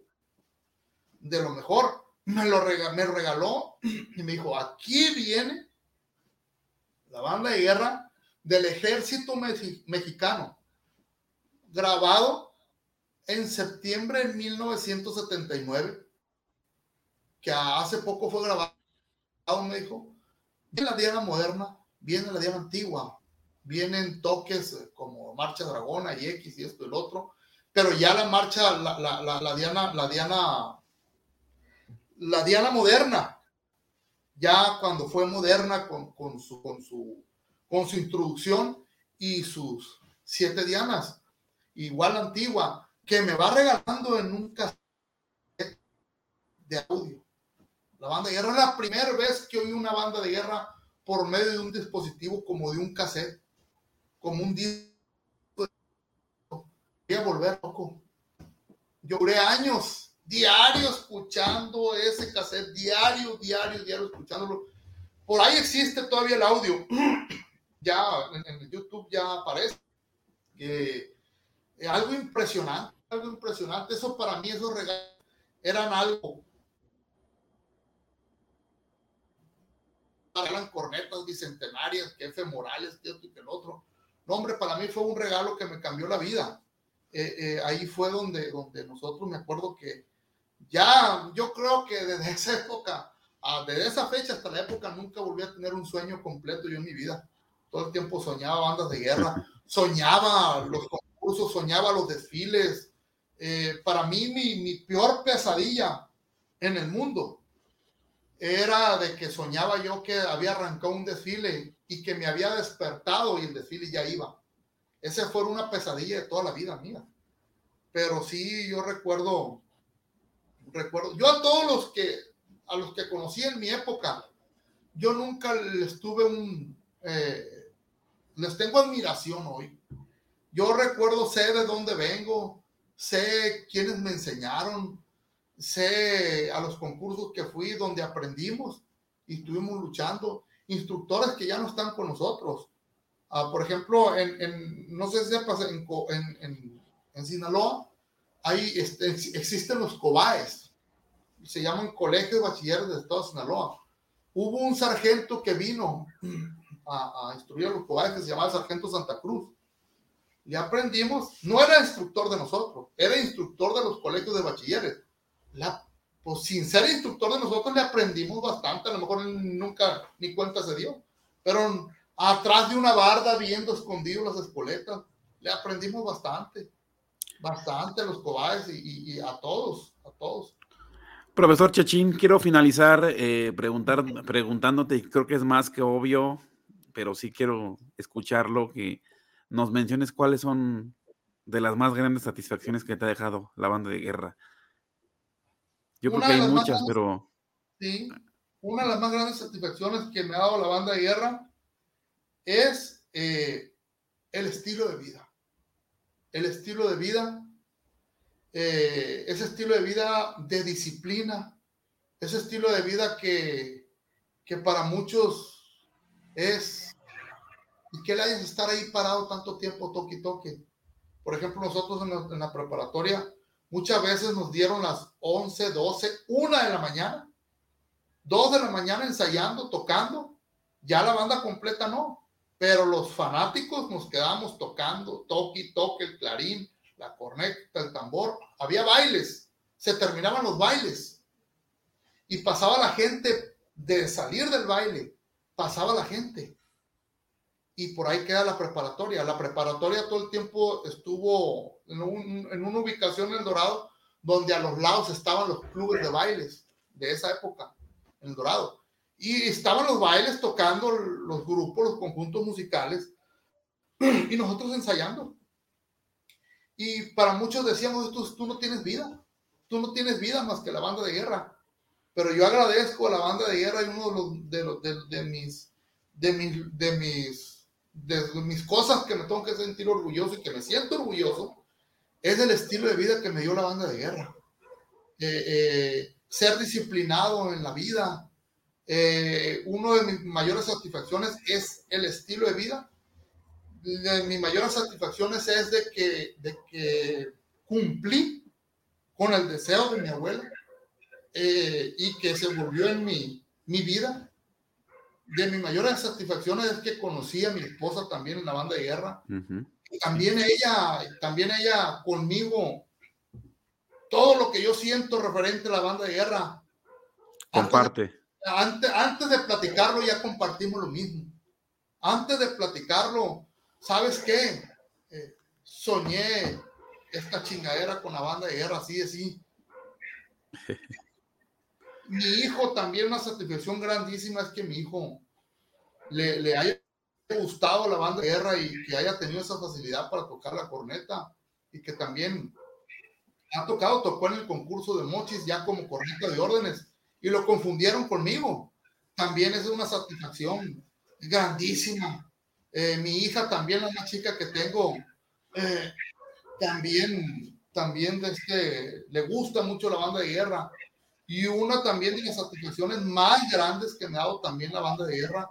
de lo mejor. Me lo regaló, me regaló [CLEARS THROAT] y me dijo, aquí viene la banda de guerra del ejército mexicano, grabado en septiembre de 1979 que hace poco fue grabado, me dijo, Viene la Diana moderna, viene la Diana antigua, vienen toques eh, como Marcha Dragona y X y esto y el otro, pero ya la marcha, la, la, la, Diana, la Diana, la Diana moderna, ya cuando fue moderna con, con, su, con, su, con su introducción y sus siete Dianas, igual antigua, que me va regalando en un cassette de audio. La banda de guerra es la primera vez que oí una banda de guerra por medio de un dispositivo como de un cassette, como un disco. Voy a volver loco. Lloré años, diario escuchando ese cassette, diario, diario, diario escuchándolo. Por ahí existe todavía el audio. [CLEARS THROAT] ya en, YouTube ya aparece. Eh, algo impresionante, algo impresionante. Eso para mí, esos regalos eran algo eran cornetas bicentenarias, que. Morales, que esto y que el otro. No, hombre, para mí fue un regalo que me cambió la vida. Eh, eh, ahí fue donde, donde nosotros me acuerdo que ya, yo creo que desde [LAUGHS] esa época, ah, desde esa fecha hasta la época, nunca volví a tener un sueño completo yo en mi vida. Todo el tiempo soñaba bandas de guerra, [LAUGHS] soñaba los concursos, soñaba los desfiles. Eh, para mí, mi, mi peor pesadilla en el mundo era de que soñaba yo que había arrancado un desfile y que me había despertado y el desfile ya iba. Esa fue una pesadilla de toda la vida mía. Pero sí, yo recuerdo, recuerdo, yo a todos los que, a los que conocí en mi época, yo nunca les tuve un, eh, les tengo admiración hoy. Yo recuerdo, sé de dónde vengo, sé quiénes me enseñaron, sé a los concursos que fui donde aprendimos y estuvimos luchando, instructores que ya no están con nosotros. Ah, por ejemplo, en, no sé si sepas, en, en, en Sinaloa, ahí este, existen los COBAES, se llaman Colegios de Bachilleres de Estado de Sinaloa. Hubo un sargento que vino a, a instruir a los COBAES que se llamaba Sargento Santa Cruz. Y aprendimos, no era instructor de nosotros, era instructor de los colegios de bachilleres la, pues sin ser instructor de nosotros le aprendimos bastante, a lo mejor nunca ni cuenta se dio, pero atrás de una barda viendo escondido las espoletas, le aprendimos bastante, bastante a los cobayes y, a todos, a todos. Profesor Chachín, quiero finalizar eh, preguntar, preguntándote, creo que es más que obvio, pero sí quiero escucharlo, que nos menciones cuáles son de las más grandes satisfacciones que te ha dejado la banda de guerra. Yo creo que hay muchas, pero. Sí, una de las más grandes satisfacciones que me ha dado la banda de guerra es eh, el estilo de vida. El estilo de vida, eh, ese estilo de vida de disciplina, ese estilo de vida que, que para muchos es. ¿Y que le hayas estar ahí parado tanto tiempo, toque y toque? Por ejemplo, nosotros en la preparatoria Muchas veces nos dieron las 11, 12, 1 de la mañana, 2 de la mañana ensayando, tocando. Ya la banda completa no, pero los fanáticos nos quedamos tocando, toque toque, el clarín, la corneta, el tambor. Había bailes, se terminaban los bailes y pasaba la gente de salir del baile, pasaba la gente y por ahí queda la preparatoria. La preparatoria todo el tiempo estuvo en, una ubicación en El Dorado, donde a los lados estaban los clubes de bailes de esa época, en El Dorado. Y estaban los bailes tocando los grupos, los conjuntos musicales, [CLEARS THROAT] y nosotros ensayando. Y para muchos decíamos, tú, tú no tienes vida, tú no tienes vida más que la banda de guerra. Pero yo agradezco a la banda de guerra y uno de, los, de, de mis, de mis, de mis de mis cosas que me tengo que sentir orgulloso y que me siento orgulloso, es el estilo de vida que me dio la banda de guerra. Eh, eh, ser disciplinado en la vida. Eh, uno de mis mayores satisfacciones es el estilo de vida. De mis mayores satisfacciones es de que, de que cumplí con el deseo de mi abuela y que se volvió en mi, mi vida de mis mayores satisfacciones es que conocí a mi esposa también en la banda de guerra. También ella, también ella conmigo, todo lo que yo siento referente a la banda de guerra. Comparte. antes, antes de platicarlo ya compartimos lo mismo. Antes de platicarlo, ¿sabes qué? Eh, soñé esta chingadera con la banda de guerra, así, así. [LAUGHS] mi hijo también una satisfacción grandísima es que mi hijo le, le haya gustado la banda de guerra y que haya tenido esa facilidad para tocar la corneta y que también ha tocado, tocó en el concurso de mochis ya como corneta de órdenes y lo confundieron conmigo. También es una satisfacción grandísima. Eh, mi hija también, la chica que tengo, eh, también, también este, le gusta mucho la banda de guerra. Y una también de las satisfacciones más grandes que me ha dado también la banda de guerra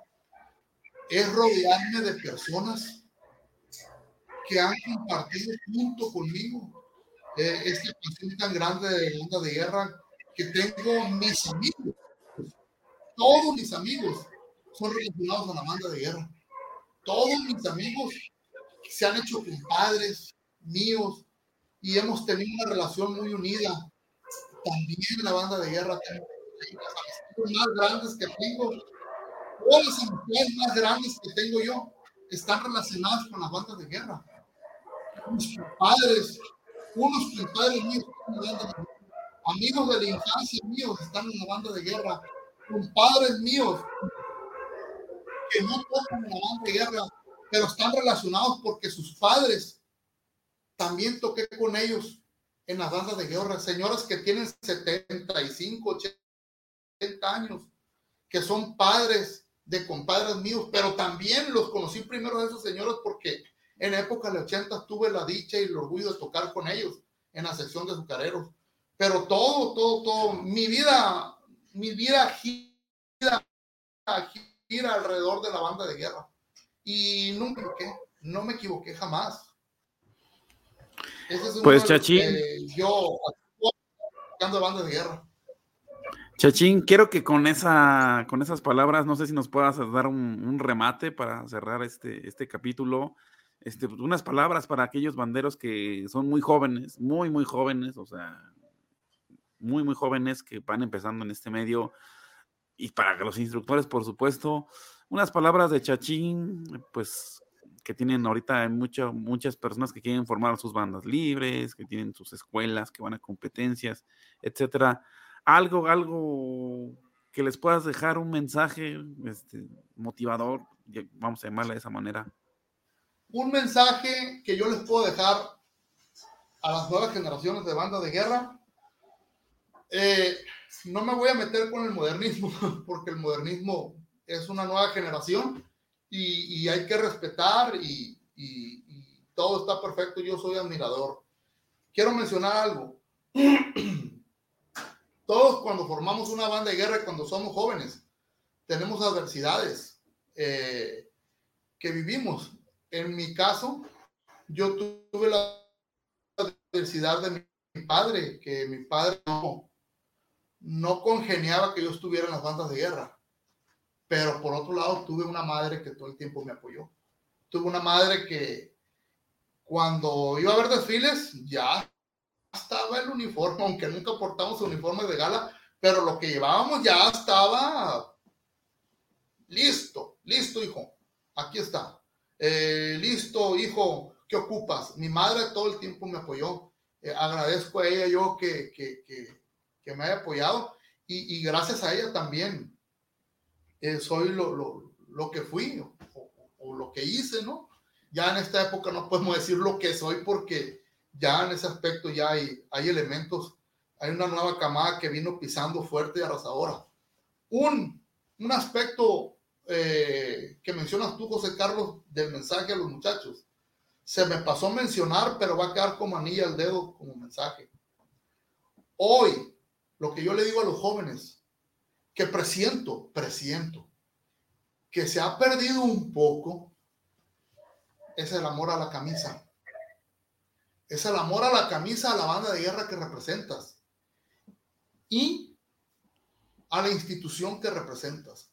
es rodearme de personas que han compartido junto conmigo eh, esta pasión tan grande de banda de guerra que tengo mis amigos. Todos mis amigos son relacionados a la banda de guerra. Todos mis amigos se han hecho compadres míos y hemos tenido una relación muy unida. También la banda de guerra tengo las más grandes que tengo. Todas las amistades más grandes que tengo yo están relacionadas con las bandas de guerra. Mis compadres, unos compadres míos amigos de la infancia míos están en la banda de guerra, compadres míos que no tocan en la banda de guerra, pero están relacionados porque sus padres también toqué con ellos en las bandas de guerra. Señoras que tienen 75, 80 años, que son padres de compadres míos, pero también los conocí primero a esos señores porque en época de los 80 tuve la dicha y el orgullo de tocar con ellos en la sección de azucareros. Pero todo, todo, todo, mi vida, mi vida gira, gira alrededor de la banda de guerra. Y nunca equivoqué, no me equivoqué jamás. Ese es pues Chachín. Yo tocando banda de guerra. Chachín, quiero que con esa, con esas palabras, no sé si nos puedas dar un, un remate para cerrar este, este capítulo. Este, unas palabras para aquellos banderos que son muy jóvenes, muy, muy jóvenes, o sea, muy, muy jóvenes que van empezando en este medio. Y para los instructores, por supuesto, unas palabras de chachín, pues que tienen ahorita mucho, muchas personas que quieren formar sus bandas libres, que tienen sus escuelas, que van a competencias, etcétera. Algo, algo que les puedas dejar un mensaje este, motivador, vamos a llamarla de esa manera. Un mensaje que yo les puedo dejar a las nuevas generaciones de bandas de guerra eh, no me voy a meter con el modernismo, [LAUGHS] porque el modernismo es una nueva generación y, hay que respetar y, todo está perfecto. Yo soy admirador. Quiero mencionar algo. [CLEARS THROAT] Todos cuando formamos una banda de guerra, cuando somos jóvenes, tenemos adversidades eh, que vivimos. En mi caso, yo tuve la adversidad de mi padre, que mi padre no, no congeniaba que yo estuviera en las bandas de guerra. Pero por otro lado, tuve una madre que todo el tiempo me apoyó. Tuve una madre que cuando iba a ver desfiles, ya estaba el uniforme, [LAUGHS] aunque nunca portamos uniforme de gala, pero lo que llevábamos ya estaba listo, listo, hijo. Aquí está. Eh, listo, hijo, ¿qué ocupas? Mi madre todo el tiempo me apoyó. Eh, agradezco a ella yo que que me haya apoyado y, gracias a ella también eh, soy lo, lo, lo, que fui o, lo que hice, ¿no? Ya en esta época no podemos decir lo que soy porque ya en ese aspecto ya hay, hay elementos, hay una nueva camada que vino pisando fuerte y arrasadora. Un, un aspecto eh, que mencionas tú, José Carlos, del mensaje a los muchachos. Se me pasó mencionar, pero va a quedar como anilla al dedo como mensaje. Hoy, lo que yo le digo a los jóvenes, que presiento, presiento, que se ha perdido un poco, es el amor a la camisa. Es el amor a la camisa, a la banda de guerra que representas y a la institución que representas.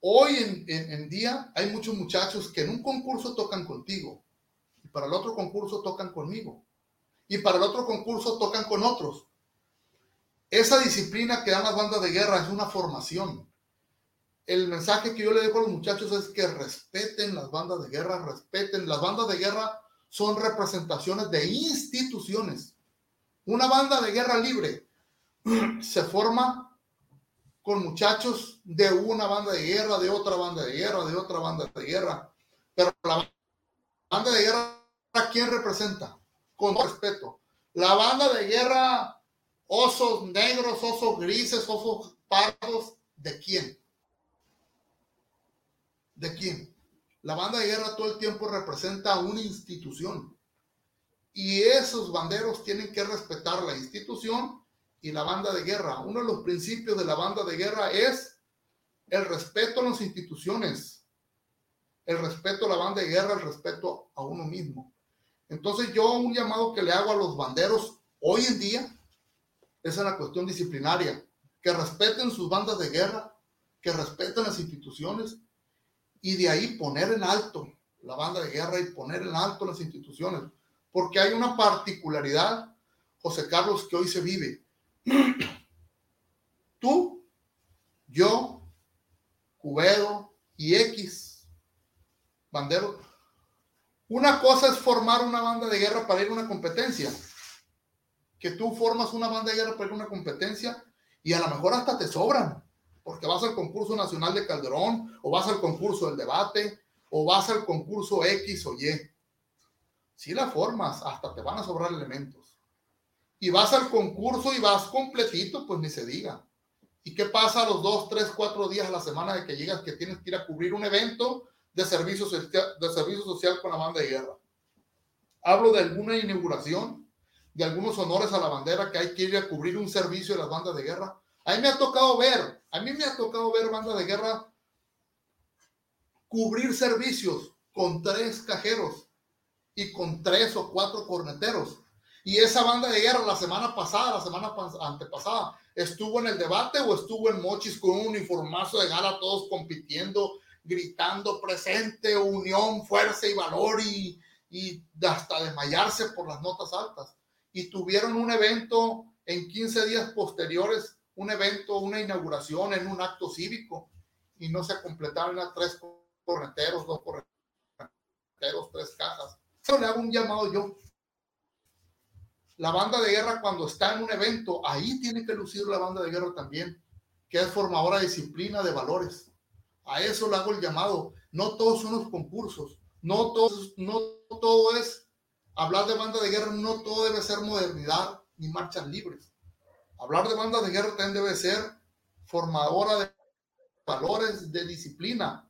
Hoy en, día hay muchos muchachos que en un concurso tocan contigo y para el otro concurso tocan conmigo y para el otro concurso tocan con otros. Esa disciplina que dan las bandas de guerra es una formación. el mensaje que yo le dejo a los muchachos es que respeten las bandas de guerra, respeten. Las bandas de guerra son representaciones de instituciones. Una banda de guerra libre [CLEARS THROAT] se forma con muchachos de una banda de guerra, de otra banda de guerra, de otra banda de guerra. Pero la banda de guerra, ¿a quién representa? Con respeto. La banda de guerra, osos negros, osos grises, osos pardos, ¿de quién? ¿De quién? La banda de guerra todo el tiempo representa una institución. Y esos banderos tienen que respetar la institución y la banda de guerra. Uno de los principios de la banda de guerra es el respeto a las instituciones, el respeto a la banda de guerra, el respeto a uno mismo. Entonces yo un llamado que le hago a los banderos hoy en día es en la cuestión disciplinaria, que respeten sus bandas de guerra, que respeten las instituciones y de ahí poner en alto la banda de guerra y poner en alto las instituciones, porque hay una particularidad, José Carlos, que hoy se vive. [CLEARS THROAT] Tú, yo, Cubedo y X, bandero. Una cosa es formar una banda de guerra para ir a una competencia. Que tú formas una banda de guerra para una competencia y a lo mejor hasta te sobran porque vas al concurso nacional de Calderón, o vas al concurso del debate, o vas al concurso X o Y. Si la formas, hasta te van a sobrar elementos. Y vas al concurso y vas completito, pues ni se diga. ¿Y qué pasa los dos, tres, cuatro días a la semana de que llegas que tienes que ir a cubrir un evento de servicio, de servicio social con la banda de guerra? Hablo de alguna inauguración, de algunos honores a la bandera que hay que ir a cubrir un servicio de las bandas de guerra. A mí me ha tocado ver, a mí me ha tocado ver banda de guerra cubrir servicios con tres cajeros y con tres o cuatro corneteros. Y esa banda de guerra la semana pasada, la semana antepasada, estuvo en el debate o estuvo en Mochis con un uniformazo de gala, todos compitiendo, gritando presente, unión, fuerza y valor y, y hasta desmayarse por las notas altas. Y tuvieron un evento en 15 días posteriores un evento, una inauguración en un acto cívico y no se completaron las tres correteros, dos correteros, tres cajas. Eso le hago un llamado yo. La banda de guerra cuando está en un evento, ahí tiene que lucir la banda de guerra también, que es formadora de disciplina, de valores. A eso le hago el llamado. No todos son los concursos, no, todos, no todo es hablar de banda de guerra, no todo debe ser modernidad ni marchas libres Hablar de banda de guerra también debe ser formadora de valores de disciplina.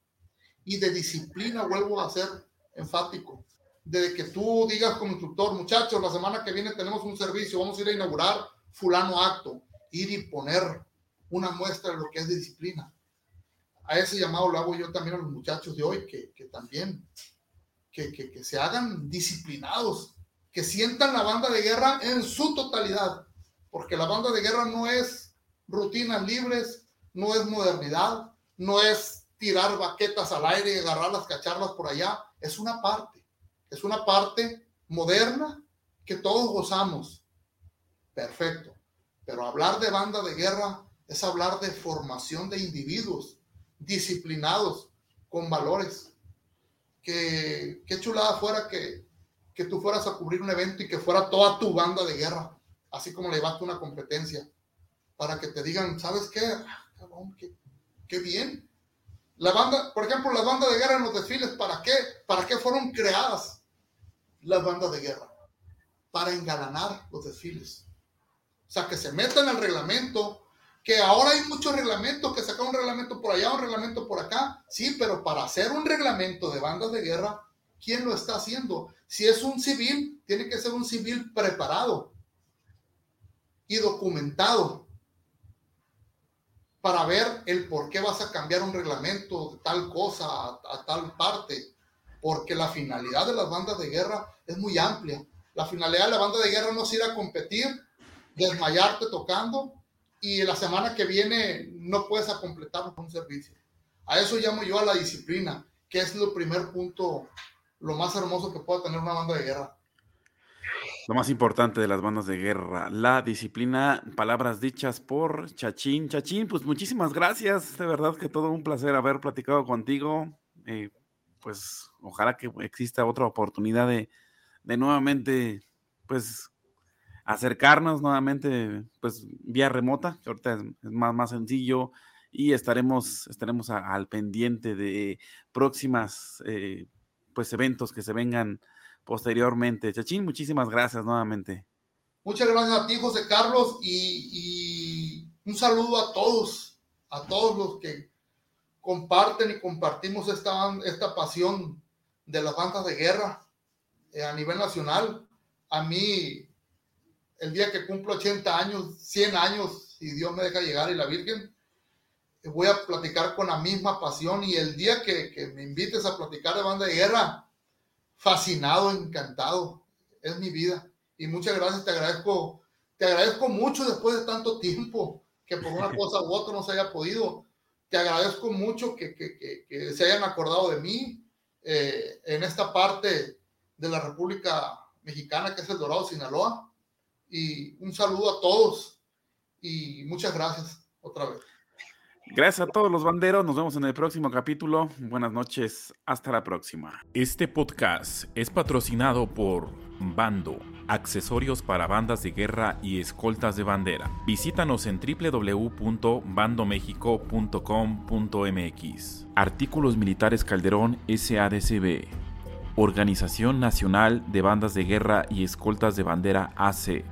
Y de disciplina vuelvo a ser enfático. Desde que tú digas como instructor, muchachos, la semana que viene tenemos un servicio, vamos a ir a inaugurar fulano acto, ir y poner una muestra de lo que es disciplina. A ese llamado lo hago yo también a los muchachos de hoy, que, que también, que, que, que se hagan disciplinados, que sientan la banda de guerra en su totalidad porque la banda de guerra no es rutinas libres, no es modernidad, no es tirar baquetas al aire y agarrarlas, cacharlas por allá, es una parte, es una parte moderna que todos gozamos. Perfecto. Pero hablar de banda de guerra es hablar de formación de individuos disciplinados, con valores. Que, qué chulada fuera que, que tú fueras a cubrir un evento y que fuera toda tu banda de guerra así como le llevaste una competencia, para que te digan, ¿sabes qué? Ah, qué, bien. La banda, por ejemplo, las bandas de guerra en los desfiles, ¿para qué? ¿Para qué fueron creadas las bandas de guerra? Para engalanar los desfiles. O sea, que se metan el reglamento, que ahora hay muchos reglamentos, que saca un reglamento por allá, un reglamento por acá. Sí, pero para hacer un reglamento de bandas de guerra, ¿quién lo está haciendo? Si es un civil, tiene que ser un civil preparado y documentado para ver el por qué vas a cambiar un reglamento de tal cosa a, tal parte, porque la finalidad de las bandas de guerra es muy amplia. La finalidad de la banda de guerra no es ir a competir, desmayarte tocando y la semana que viene no puedes completar un servicio. A eso llamo yo a la disciplina, que es el primer punto, lo más hermoso que pueda tener una banda de guerra. Lo más importante de las bandas de guerra, la disciplina, palabras dichas por Chachín. Chachín, pues muchísimas gracias, de verdad que todo un placer haber platicado contigo. Eh, pues ojalá que exista otra oportunidad de, de nuevamente, pues acercarnos nuevamente, pues vía remota, que ahorita es, más, más sencillo y estaremos, estaremos al pendiente de próximas, eh, pues eventos que se vengan posteriormente. Chachín, muchísimas gracias nuevamente. Muchas gracias a ti, José Carlos, y, un saludo a todos, a todos los que comparten y compartimos esta, esta pasión de las bandas de guerra eh, a nivel nacional. A mí, el día que cumplo 80 años, 100 años, si Dios me deja llegar y la Virgen, voy a platicar con la misma pasión y el día que, que me invites a platicar de banda de guerra, fascinado, encantado. Es mi vida. Y muchas gracias, te agradezco, te agradezco mucho después de tanto tiempo que por una [LAUGHS] cosa u otra no se haya podido. Te agradezco mucho que, que, que, se hayan acordado de mí eh, en esta parte de la República Mexicana que es el Dorado, Sinaloa. Y un saludo a todos y muchas gracias otra vez. Gracias a todos los banderos. Nos vemos en el próximo capítulo. Buenas noches. Hasta la próxima. Este podcast es patrocinado por Bando, accesorios para bandas de guerra y escoltas de bandera. Visítanos en www.bandomexico.com.mx. Artículos Militares Calderón SADCB. Organización Nacional de Bandas de Guerra y Escoltas de Bandera AC.